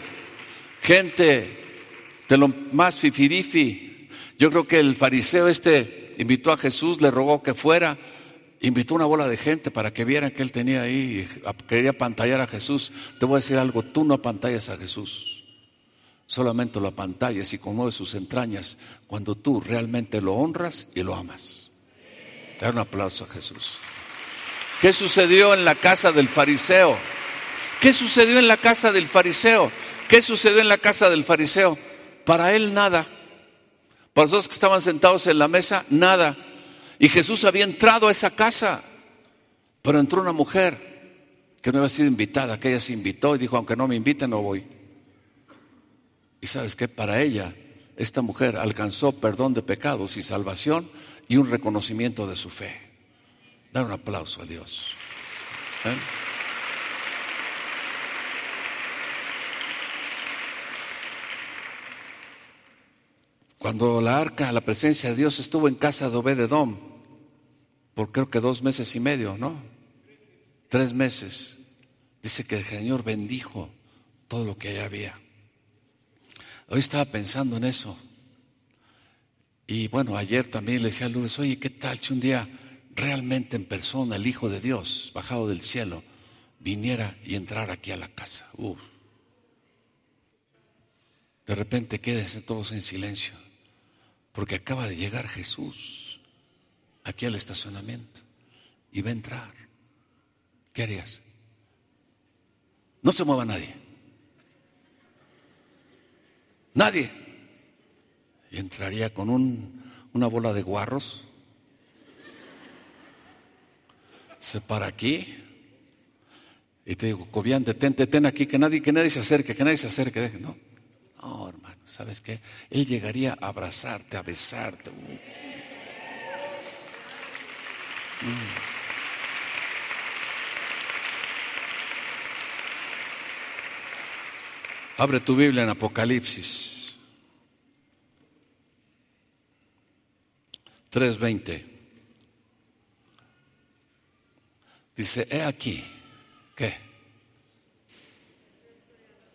gente de lo más fifirifi, yo creo que el fariseo este invitó a Jesús, le rogó que fuera, invitó una bola de gente para que vieran que él tenía ahí, quería pantallar a Jesús. Te voy a decir algo, tú no apantallas a Jesús, solamente lo apantallas y conmueves sus entrañas cuando tú realmente lo honras y lo amas. Da un aplauso a Jesús. ¿Qué sucedió en la casa del fariseo? ¿Qué sucedió en la casa del fariseo? ¿Qué sucedió en la casa del fariseo? Para él nada. Para los que estaban sentados en la mesa, nada. Y Jesús había entrado a esa casa, pero entró una mujer que no había sido invitada, que ella se invitó y dijo, aunque no me inviten, no voy. Y sabes que para ella, esta mujer alcanzó perdón de pecados y salvación y un reconocimiento de su fe. Dar un aplauso a Dios. ¿Eh? Cuando la arca, la presencia de Dios estuvo en casa de Obededom, por creo que dos meses y medio, ¿no? Tres meses. Dice que el Señor bendijo todo lo que allá había. Hoy estaba pensando en eso. Y bueno, ayer también le decía a Lourdes, oye, ¿qué tal si un día realmente en persona el Hijo de Dios, bajado del cielo, viniera y entrara aquí a la casa? De repente quédense todos en silencio, porque acaba de llegar Jesús aquí al estacionamiento y va a entrar. ¿Qué harías? No se mueva nadie. Nadie. Y entraría con un, una bola de guarros. Se para aquí. Y te digo, Cobian, detente, ten aquí, que nadie, que nadie se acerque, que nadie se acerque. No, no, hermano, ¿sabes qué? Él llegaría a abrazarte, a besarte. Mm. Abre tu Biblia en Apocalipsis 3:20. Dice, he aquí, ¿qué?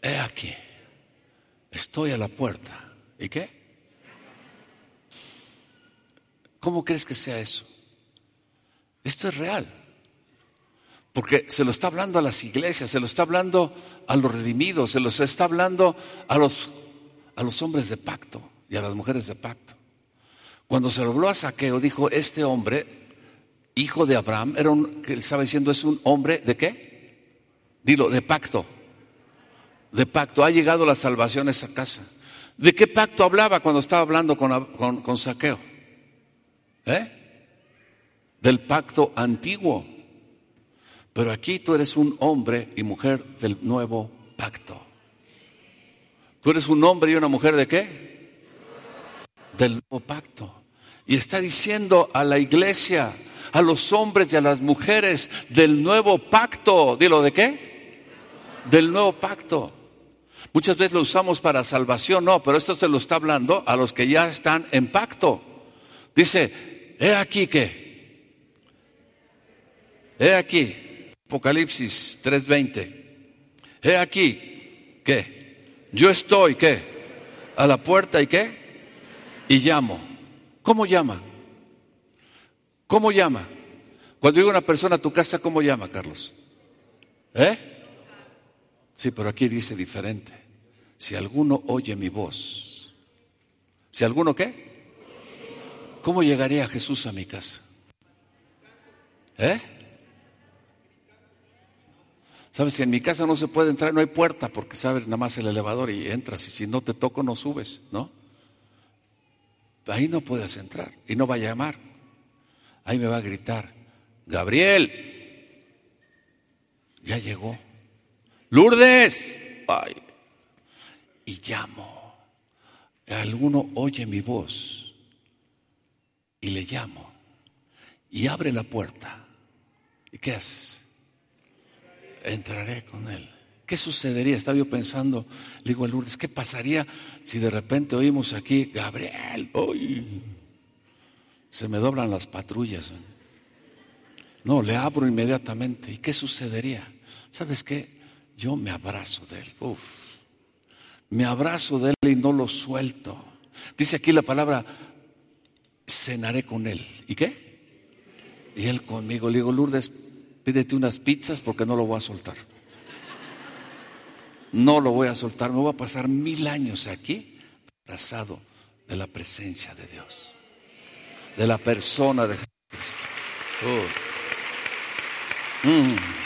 He aquí, estoy a la puerta. ¿Y qué? ¿Cómo crees que sea eso? Esto es real. Porque se lo está hablando a las iglesias, se lo está hablando a los redimidos, se los está hablando a los, a los hombres de pacto y a las mujeres de pacto. Cuando se lo habló a Saqueo, dijo, este hombre, hijo de Abraham, era un, que estaba diciendo, es un hombre de qué? Dilo, de pacto. De pacto. Ha llegado la salvación a esa casa. ¿De qué pacto hablaba cuando estaba hablando con, Saqueo? ¿Eh? Del pacto antiguo. Pero aquí tú eres un hombre y mujer del nuevo pacto. Tú eres un hombre y una mujer de qué? Del nuevo pacto. Y está diciendo a la iglesia, a los hombres y a las mujeres del nuevo pacto. Dilo, ¿de qué? Del nuevo pacto. Muchas veces lo usamos para salvación, no, pero esto se lo está hablando a los que ya están en pacto. Dice, he aquí que, he aquí, Apocalipsis 3:20. He aquí que yo estoy, ¿qué? A la puerta y qué? Y llamo. ¿Cómo llama? ¿Cómo llama? Cuando llega una persona a tu casa, ¿cómo llama, Carlos? ¿Eh? Sí, pero aquí dice diferente. Si alguno oye mi voz, si alguno qué? ¿Cómo llegaría Jesús a mi casa? ¿Eh? Sabes, si en mi casa no se puede entrar, no hay puerta, porque sabes, nada más el elevador y entras, y si no te toco, no subes, ¿no? Ahí no puedes entrar y no va a llamar. Ahí me va a gritar, Gabriel, ya llegó. Lourdes, ay, y llamo. Alguno oye mi voz y le llamo y abre la puerta. ¿Y qué haces? entraré con él. ¿Qué sucedería? Estaba yo pensando, le digo a Lourdes, ¿qué pasaría si de repente oímos aquí, Gabriel, hoy se me doblan las patrullas? No, le abro inmediatamente. ¿Y qué sucedería? ¿Sabes qué? Yo me abrazo de él. Uf. Me abrazo de él y no lo suelto. Dice aquí la palabra, cenaré con él. ¿Y qué? Y él conmigo. Le digo, Lourdes, pídete unas pizzas porque no lo voy a soltar. No lo voy a soltar, me voy a pasar mil años aquí abrazado de la presencia de Dios, de la persona de Jesucristo. Oh. Mm.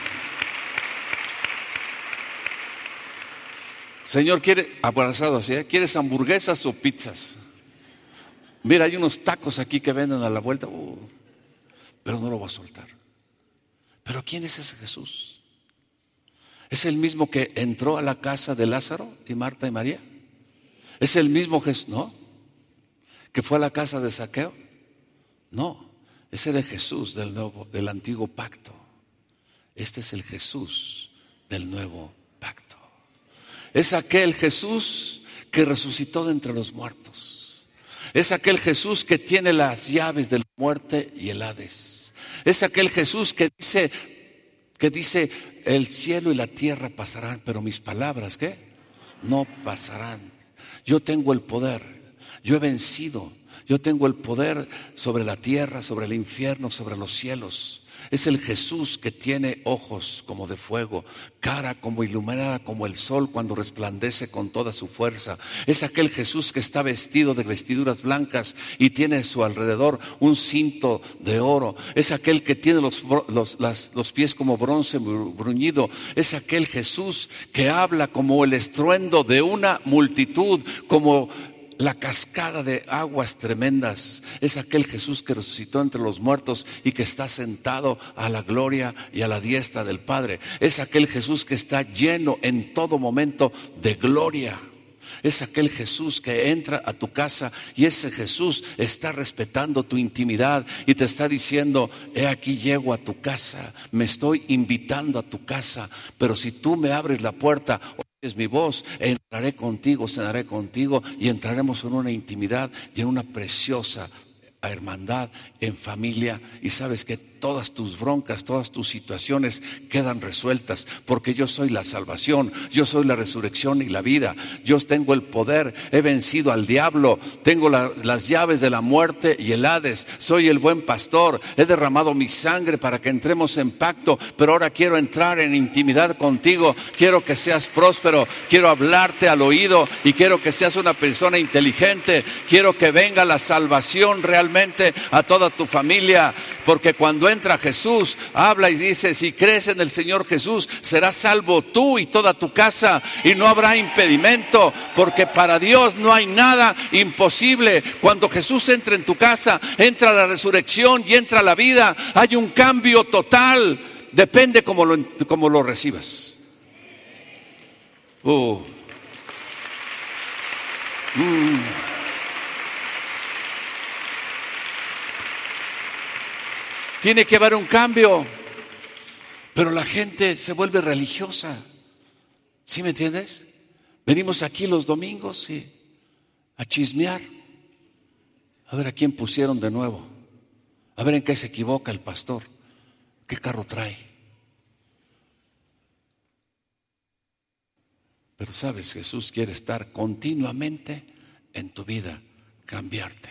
Señor, ¿quiere abrazado así? ¿eh? ¿Quieres hamburguesas o pizzas? Mira, hay unos tacos aquí que venden a la vuelta, uh, pero no lo voy a soltar. Pero ¿quién es ese Jesús? ¿Es el mismo que entró a la casa de Lázaro y Marta y María? ¿Es el mismo Jesús? No. ¿Que fue a la casa de Saqueo? No. Ese era Jesús del, nuevo, del antiguo pacto. Este es el Jesús del nuevo. Es aquel Jesús que resucitó de entre los muertos. Es aquel Jesús que tiene las llaves de la muerte y el Hades. Es aquel Jesús que dice, que dice, el cielo y la tierra pasarán, pero mis palabras, ¿qué? No pasarán. Yo tengo el poder, yo he vencido, yo tengo el poder sobre la tierra, sobre el infierno, sobre los cielos. Es el Jesús que tiene ojos como de fuego, cara como iluminada como el sol cuando resplandece con toda su fuerza. Es aquel Jesús que está vestido de vestiduras blancas y tiene a su alrededor un cinto de oro. Es aquel que tiene los, los pies como bronce bruñido. Es aquel Jesús que habla como el estruendo de una multitud, como la cascada de aguas tremendas. Es aquel Jesús que resucitó entre los muertos y que está sentado a la gloria y a la diestra del Padre. Es aquel Jesús que está lleno en todo momento de gloria. Es aquel Jesús que entra a tu casa y ese Jesús está respetando tu intimidad y te está diciendo, he aquí llego a tu casa, me estoy invitando a tu casa, pero si tú me abres la puerta, es mi voz, entraré contigo, cenaré contigo y entraremos en una intimidad y en una preciosa hermandad, en familia. Y sabes que todas tus broncas, todas tus situaciones quedan resueltas porque yo soy la salvación, yo soy la resurrección y la vida, yo tengo el poder, he vencido al diablo, tengo las llaves de la muerte y el Hades, soy el buen pastor, he derramado mi sangre para que entremos en pacto, pero ahora quiero entrar en intimidad contigo, quiero que seas próspero, quiero hablarte al oído y quiero que seas una persona inteligente, quiero que venga la salvación realmente a toda tu familia, porque cuando entra Jesús, habla y dice, si crees en el Señor Jesús, serás salvo tú y toda tu casa y no habrá impedimento, porque para Dios no hay nada imposible. Cuando Jesús entra en tu casa, entra la resurrección y entra la vida, hay un cambio total, depende cómo lo, cómo lo recibas. Uh. Tiene que haber un cambio. Pero la gente se vuelve religiosa. ¿Sí me entiendes? Venimos aquí los domingos y a chismear. A ver a quién pusieron de nuevo. A ver en qué se equivoca el pastor. ¿Qué carro trae? Pero sabes, Jesús quiere estar continuamente en tu vida, cambiarte,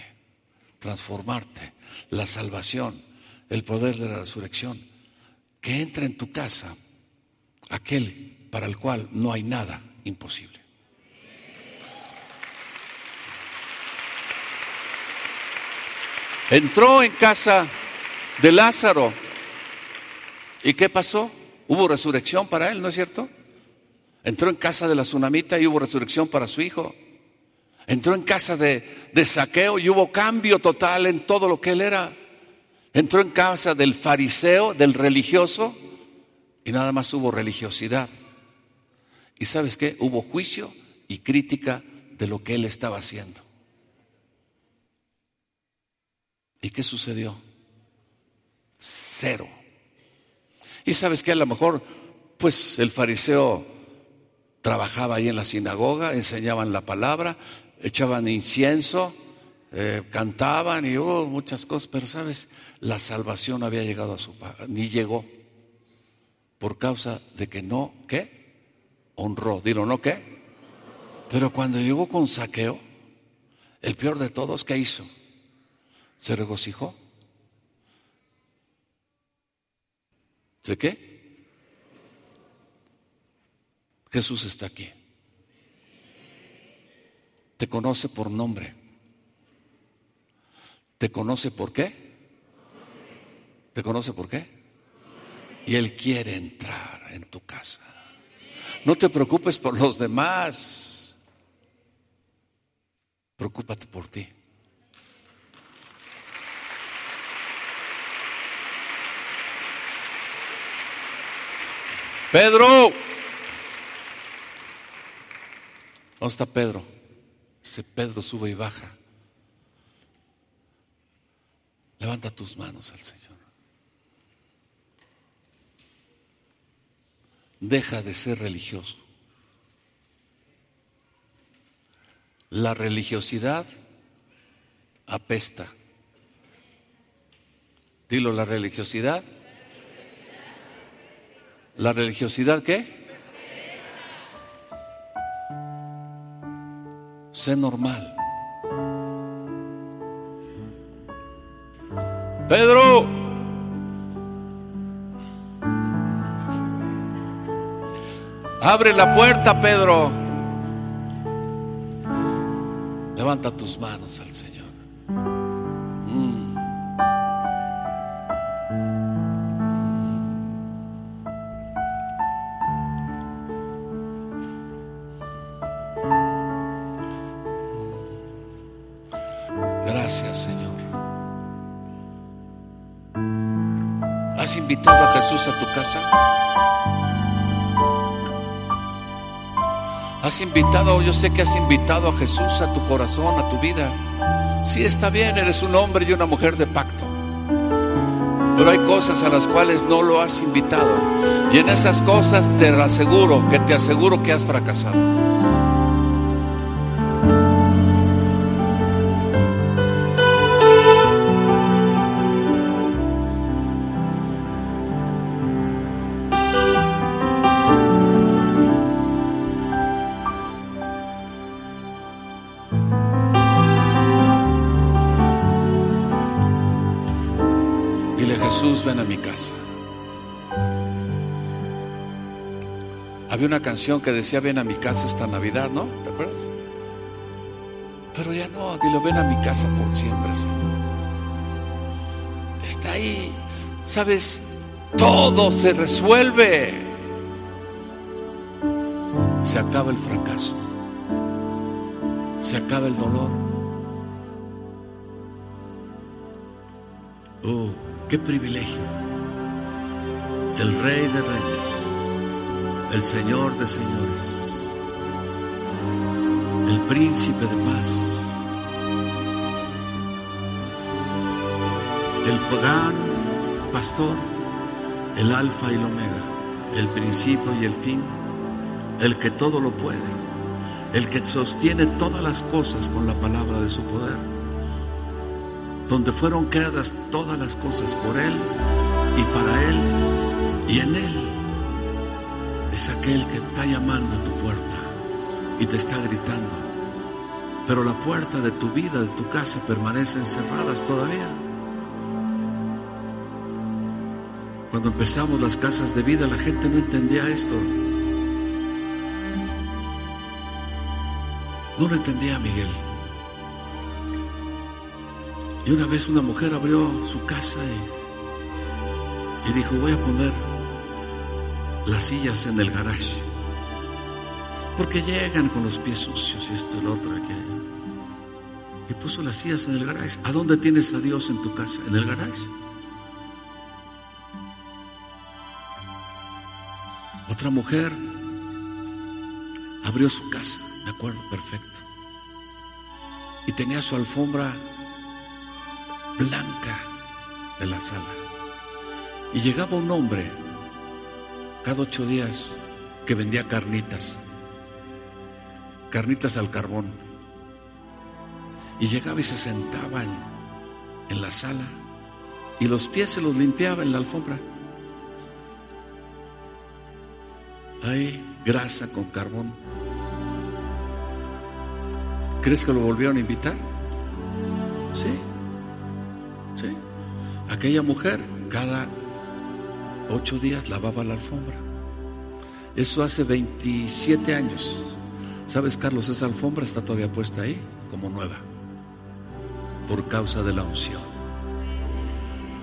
transformarte, la salvación el poder de la resurrección, que entra en tu casa aquel para el cual no hay nada imposible. Entró en casa de Lázaro. ¿Y qué pasó? Hubo resurrección para él, ¿no es cierto? Entró en casa de la tsunamita y hubo resurrección para su hijo. Entró en casa de saqueo y hubo cambio total en todo lo que él era. Entró en casa del fariseo, del religioso, y nada más hubo religiosidad. ¿Y sabes qué? Hubo juicio y crítica de lo que él estaba haciendo. ¿Y qué sucedió? Cero. Y sabes que a lo mejor, pues el fariseo trabajaba ahí en la sinagoga, enseñaban la palabra, echaban incienso, eh, cantaban y hubo muchas cosas, pero sabes, la salvación había llegado a su ni llegó por causa de que no, ¿qué? Honró, dilo, ¿no qué? Pero cuando llegó con saqueo, el peor de todos, ¿qué hizo? Se regocijó. ¿De qué? Jesús está aquí. Te conoce por nombre. ¿Te conoce por qué? ¿Te conoce por qué? Y Él quiere entrar en tu casa. No te preocupes por los demás. Preocúpate por ti. Pedro. ¿Dónde está Pedro? Ese Pedro sube y baja. Levanta tus manos al Señor. Deja de ser religioso. La religiosidad apesta. Dilo, la religiosidad. ¿La religiosidad qué? Sé normal. Pedro. Abre la puerta, Pedro. Levanta tus manos al Señor. Mm. Gracias, Señor. ¿Has invitado a Jesús a tu casa? Has invitado, yo sé que has invitado a Jesús a tu corazón, a tu vida. Sí, está bien, eres un hombre y una mujer de pacto. Pero hay cosas a las cuales no lo has invitado. Y en esas cosas te aseguro, que te aseguro que has fracasado. Había una canción que decía, ven a mi casa esta Navidad, ¿no? ¿Te acuerdas? Pero ya no, dile, ven a mi casa por siempre, Señor. Está ahí. ¿Sabes? Todo se resuelve. Se acaba el fracaso. Se acaba el dolor. Oh, qué privilegio. El Rey de Reyes, el Señor de Señores, el Príncipe de Paz, el gran pastor, el Alfa y el Omega, el principio y el fin, el que todo lo puede, el que sostiene todas las cosas con la palabra de su poder donde fueron creadas todas las cosas por Él y para Él y en Él. Es aquel que está llamando a tu puerta y te está gritando. Pero la puerta de tu vida, de tu casa, permanecen cerradas todavía. Cuando empezamos las casas de vida, la gente no entendía esto. No lo entendía Miguel. Y una vez una mujer abrió su casa y, y, dijo, voy a poner las sillas en el garage. Porque llegan con los pies sucios y esto lo otro. Aquello. Y puso las sillas en el garage. ¿A dónde tienes a Dios en tu casa? ¿En el garage? Otra mujer abrió su casa, me acuerdo perfecto. Y tenía su alfombra blanca de la sala. Y llegaba un hombre cada ocho días que vendía carnitas, carnitas al carbón. Y llegaba y se sentaba en, la sala y los pies se los limpiaba en la alfombra. Hay grasa con carbón. ¿Crees que lo volvieron a invitar? Sí. Sí. Aquella mujer cada ocho días lavaba la alfombra. Eso hace 27 años. ¿Sabes, Carlos? Esa alfombra está todavía puesta ahí como nueva. Por causa de la unción.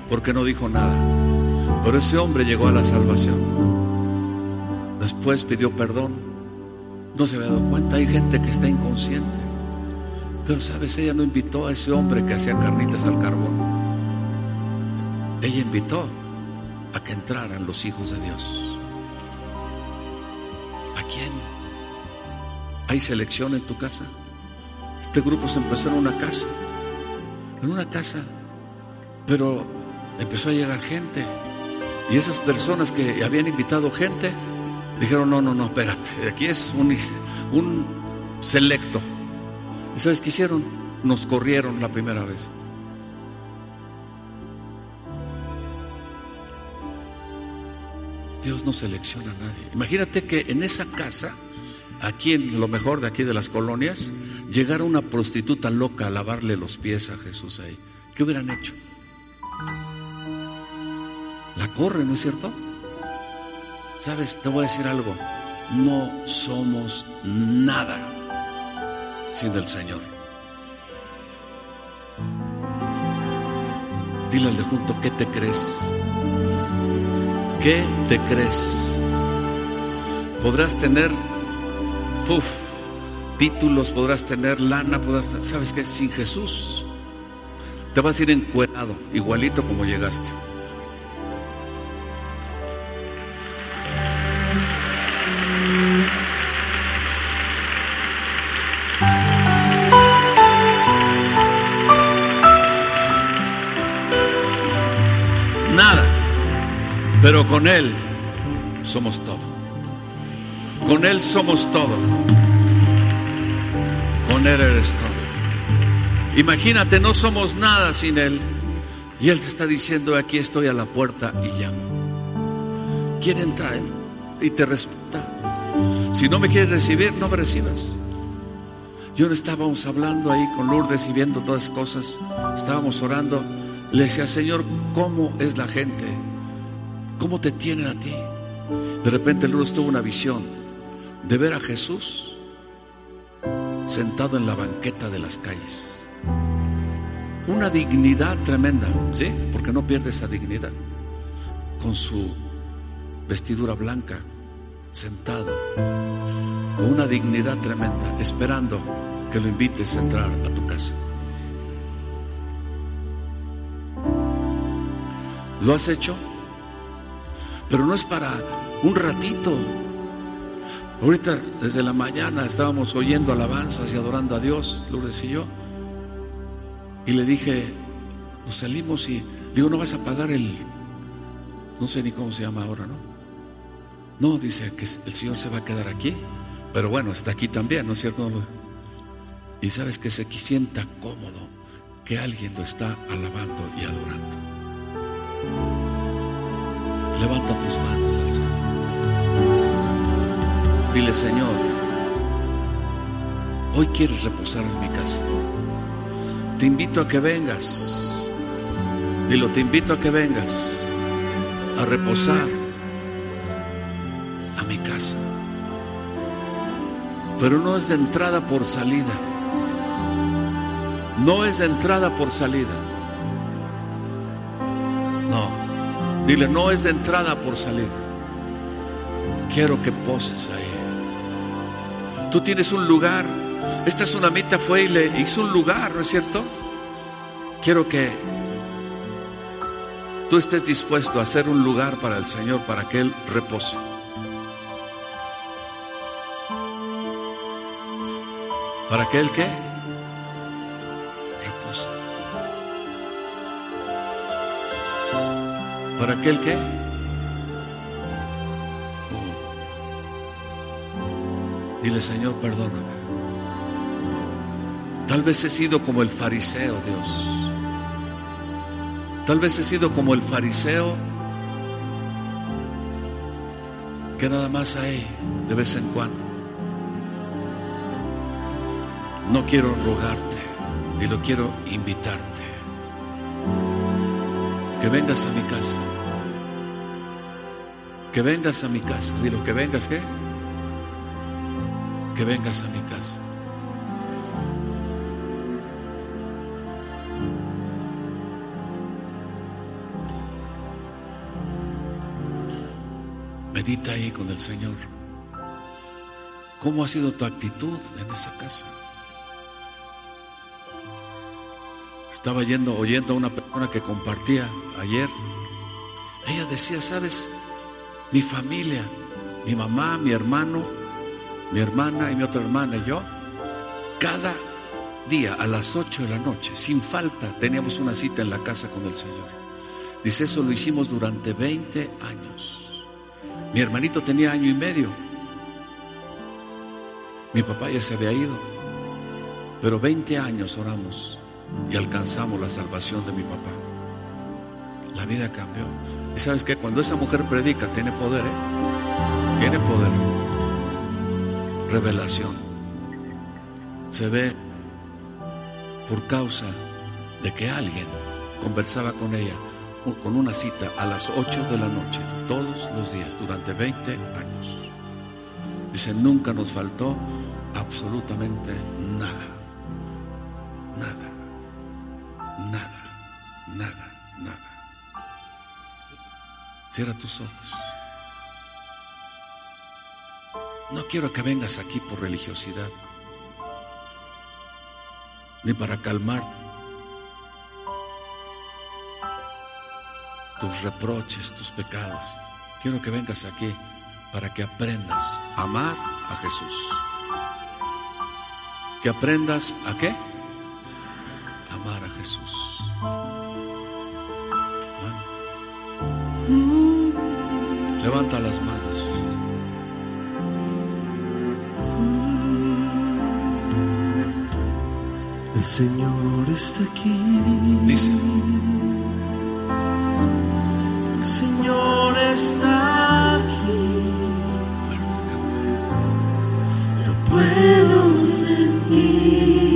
Porque no dijo nada. Pero ese hombre llegó a la salvación. Después pidió perdón. No se había dado cuenta. Hay gente que está inconsciente. Pero sabes, ella no invitó a ese hombre que hacía carnitas al carbón. Ella invitó a que entraran los hijos de Dios. quién? ¿Hay selección en tu casa? Este grupo se empezó en una casa, en una casa, pero empezó a llegar gente. Y esas personas que habían invitado gente, dijeron, no, no, no, espérate, aquí es un, un selecto. ¿Y sabes qué hicieron? Nos corrieron la primera vez. Dios no selecciona a nadie. Imagínate que en esa casa, aquí en lo mejor de aquí de las colonias, llegara una prostituta loca a lavarle los pies a Jesús ahí. ¿Qué hubieran hecho? La corre, ¿no es cierto? Sabes, te voy a decir algo. No somos nada sin el Señor. Dile al de junto, ¿qué te crees? ¿Qué te crees? Podrás tener uf, títulos, podrás tener lana, podrás, ¿sabes qué? Sin Jesús te vas a ir encuerado, igualito como llegaste. Él somos todo. Con Él eres todo. Imagínate, no somos nada sin Él. Y Él te está diciendo, aquí estoy a la puerta y llamo. Quiere entrar y te respeta. Si no me quieres recibir, no me recibas. Yo no estábamos hablando ahí con Lourdes y viendo todas las cosas. Estábamos orando. Le decía, Señor, ¿cómo es la gente? ¿Cómo te tienen a ti? De repente Lourdes tuvo una visión de ver a Jesús sentado en la banqueta de las calles. Una dignidad tremenda, ¿sí? Porque no pierde esa dignidad. Con su vestidura blanca, sentado, con una dignidad tremenda, esperando que lo invites a entrar a tu casa. ¿Lo has hecho? pero no es para un ratito. Ahorita desde la mañana estábamos oyendo alabanzas y adorando a Dios, Lourdes y yo. Y le dije, nos salimos y digo, no vas a pagar el, no sé ni cómo se llama ahora, ¿no? No, dice que el Señor se va a quedar aquí, pero bueno, está aquí también, ¿no es cierto? Y sabes que se sienta cómodo que alguien lo está alabando y adorando. Levanta tus manos al Señor. Dile, Señor, hoy quieres reposar en mi casa. Te invito a que vengas. Dilo, te invito a que vengas a reposar a mi casa. Pero no es de entrada por salida. No es de entrada por salida. Dile, no es de entrada por salida. Quiero que poses ahí. Tú tienes un lugar. Esta tsunamita fue y le hizo un lugar, ¿no es cierto? Quiero que tú estés dispuesto a hacer un lugar para el Señor, para que Él repose. ¿Para que Él qué? ¿Para aquel que? Dile, Señor, perdóname. Tal vez he sido como el fariseo, Dios. Tal vez he sido como el fariseo que nada más hay de vez en cuando. No quiero rogarte, ni lo quiero invitarte que vengas a mi casa. Que vengas a mi casa. Dilo, que vengas, ¿qué? Que vengas a mi casa. Medita ahí con el Señor. ¿Cómo ha sido tu actitud en esa casa? Estaba yendo, oyendo a una persona que compartía ayer. Ella decía, sabes, mi familia, mi mamá, mi hermano, mi hermana y mi otra hermana y yo, cada día a las 8 de la noche, sin falta, teníamos una cita en la casa con el Señor. Dice, eso lo hicimos durante 20 años. Mi hermanito tenía año y medio. Mi papá ya se había ido. Pero 20 años oramos y alcanzamos la salvación de mi papá. La vida cambió. Y sabes que cuando esa mujer predica, tiene poder, ¿eh? Tiene poder. Revelación. Se ve por causa de que alguien conversaba con ella con una cita a las 8 de la noche, todos los días, durante 20 años. Dice, nunca nos faltó absolutamente nada. Nada. Nada. Nada. Nada. Cierra tus ojos. No quiero que vengas aquí por religiosidad, ni para calmar tus reproches, tus pecados. Quiero que vengas aquí para que aprendas a amar a Jesús. Que aprendas a qué? Amar a Jesús. Levanta las manos. El Señor está aquí. Dice. El Señor está aquí. Lo puedo sentir.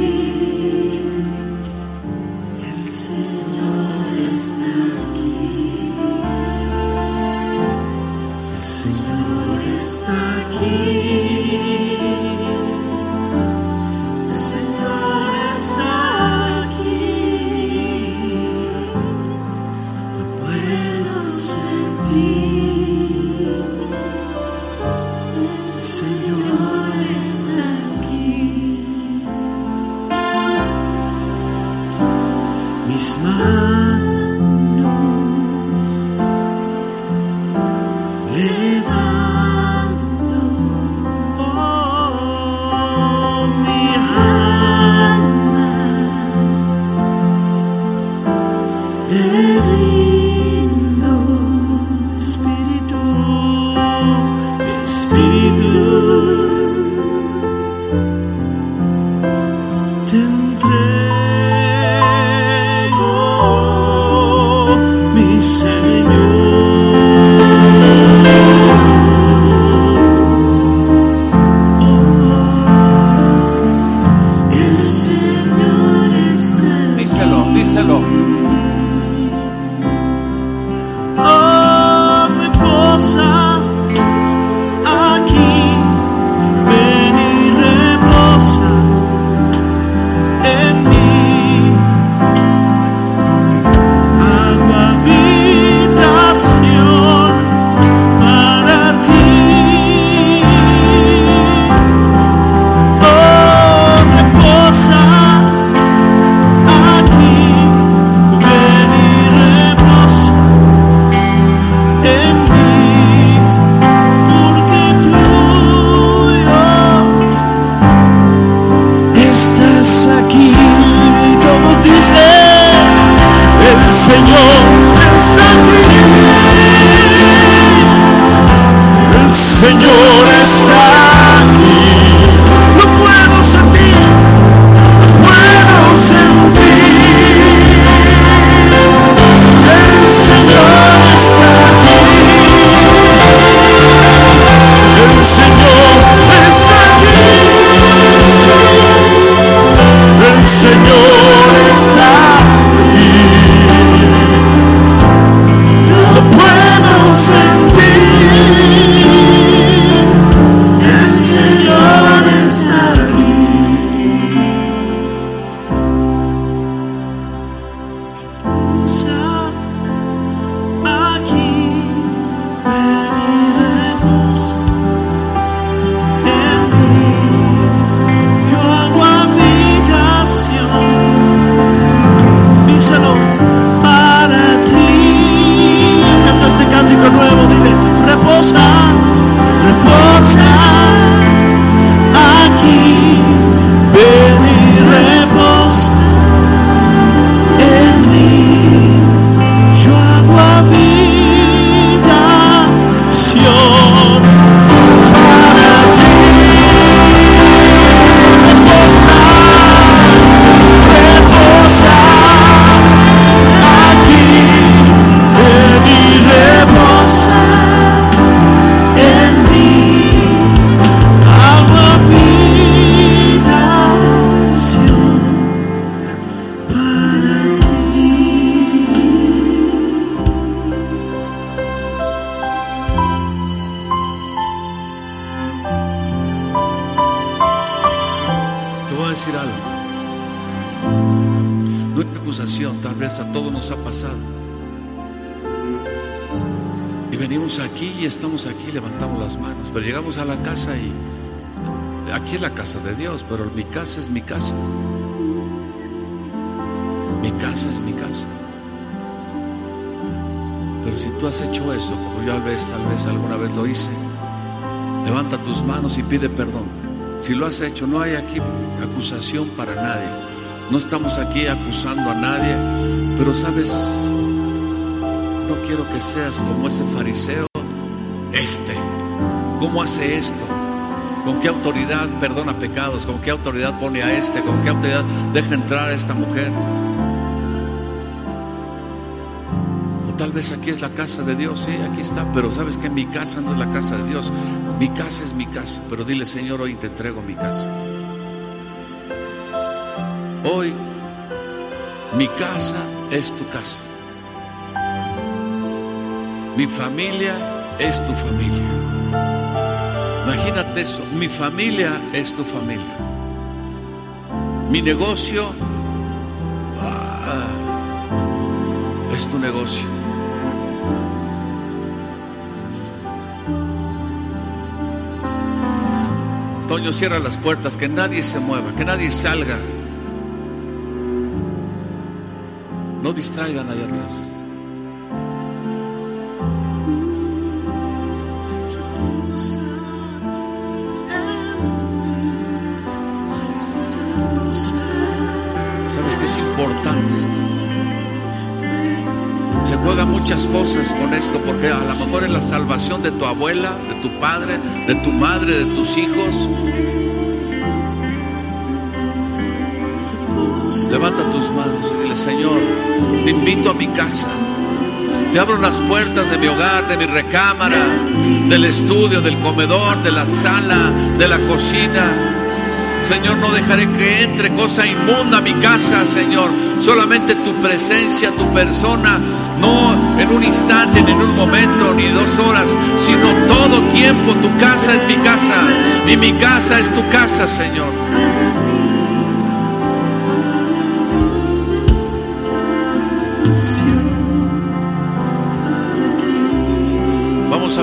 Señor está acusación, tal vez a todos nos ha pasado. Y venimos aquí y estamos aquí, levantamos las manos, pero llegamos a la casa y aquí es la casa de Dios, pero mi casa es mi casa. Mi casa es mi casa. Pero si tú has hecho eso, como yo tal vez alguna vez lo hice, levanta tus manos y pide perdón. Si lo has hecho, no hay aquí acusación para nadie. No estamos aquí acusando a nadie, pero sabes, no quiero que seas como ese fariseo, este. ¿Cómo hace esto? ¿Con qué autoridad perdona pecados? ¿Con qué autoridad pone a este? ¿Con qué autoridad deja entrar a esta mujer? O tal vez aquí es la casa de Dios, sí, aquí está, pero sabes que mi casa no es la casa de Dios. Mi casa es mi casa, pero dile, Señor, hoy te entrego mi casa. Hoy mi casa es tu casa. Mi familia es tu familia. Imagínate eso, mi familia es tu familia. Mi negocio ah, es tu negocio. Toño, cierra las puertas, que nadie se mueva, que nadie salga. Distraigan allá atrás. ¿Sabes que es importante esto? Se juegan muchas cosas con esto, porque a lo mejor es la salvación de tu abuela, de tu padre, de tu madre, de tus hijos. Levanta tus manos y dile, Señor, te invito a mi casa. Te abro las puertas de mi hogar, de mi recámara, del estudio, del comedor, de la sala, de la cocina. Señor, no dejaré que entre cosa inmunda a mi casa, Señor. Solamente tu presencia, tu persona, no en un instante, ni en un momento, ni dos horas, sino todo tiempo. Tu casa es mi casa y mi casa es tu casa, Señor.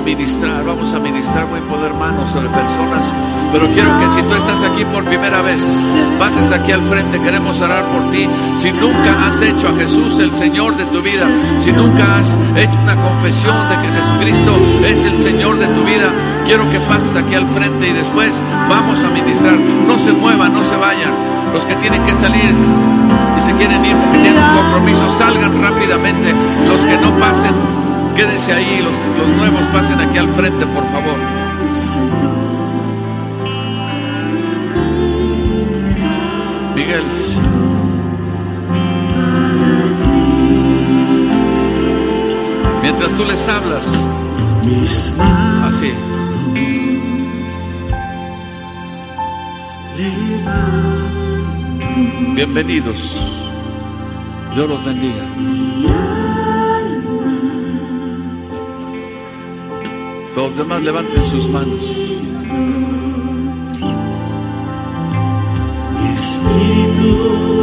Vamos a ministrar, vamos a ministrar muy poder mano sobre personas. Pero quiero que si tú estás aquí por primera vez, pases aquí al frente, queremos orar por ti. Si nunca has hecho a Jesús el Señor de tu vida, si nunca has hecho una confesión de que Jesucristo es el Señor de tu vida, quiero que pases aquí al frente y después vamos a ministrar. No se muevan, no se vayan. Los que tienen que salir y se quieren ir porque tienen un compromiso, salgan rápidamente. Los que no pasen, quédense ahí. Los, los nuevos pasen aquí al frente, por favor. Miguel. Mientras tú les hablas, así. Bienvenidos. Dios los bendiga. Todos los demás levanten sus manos. espíritu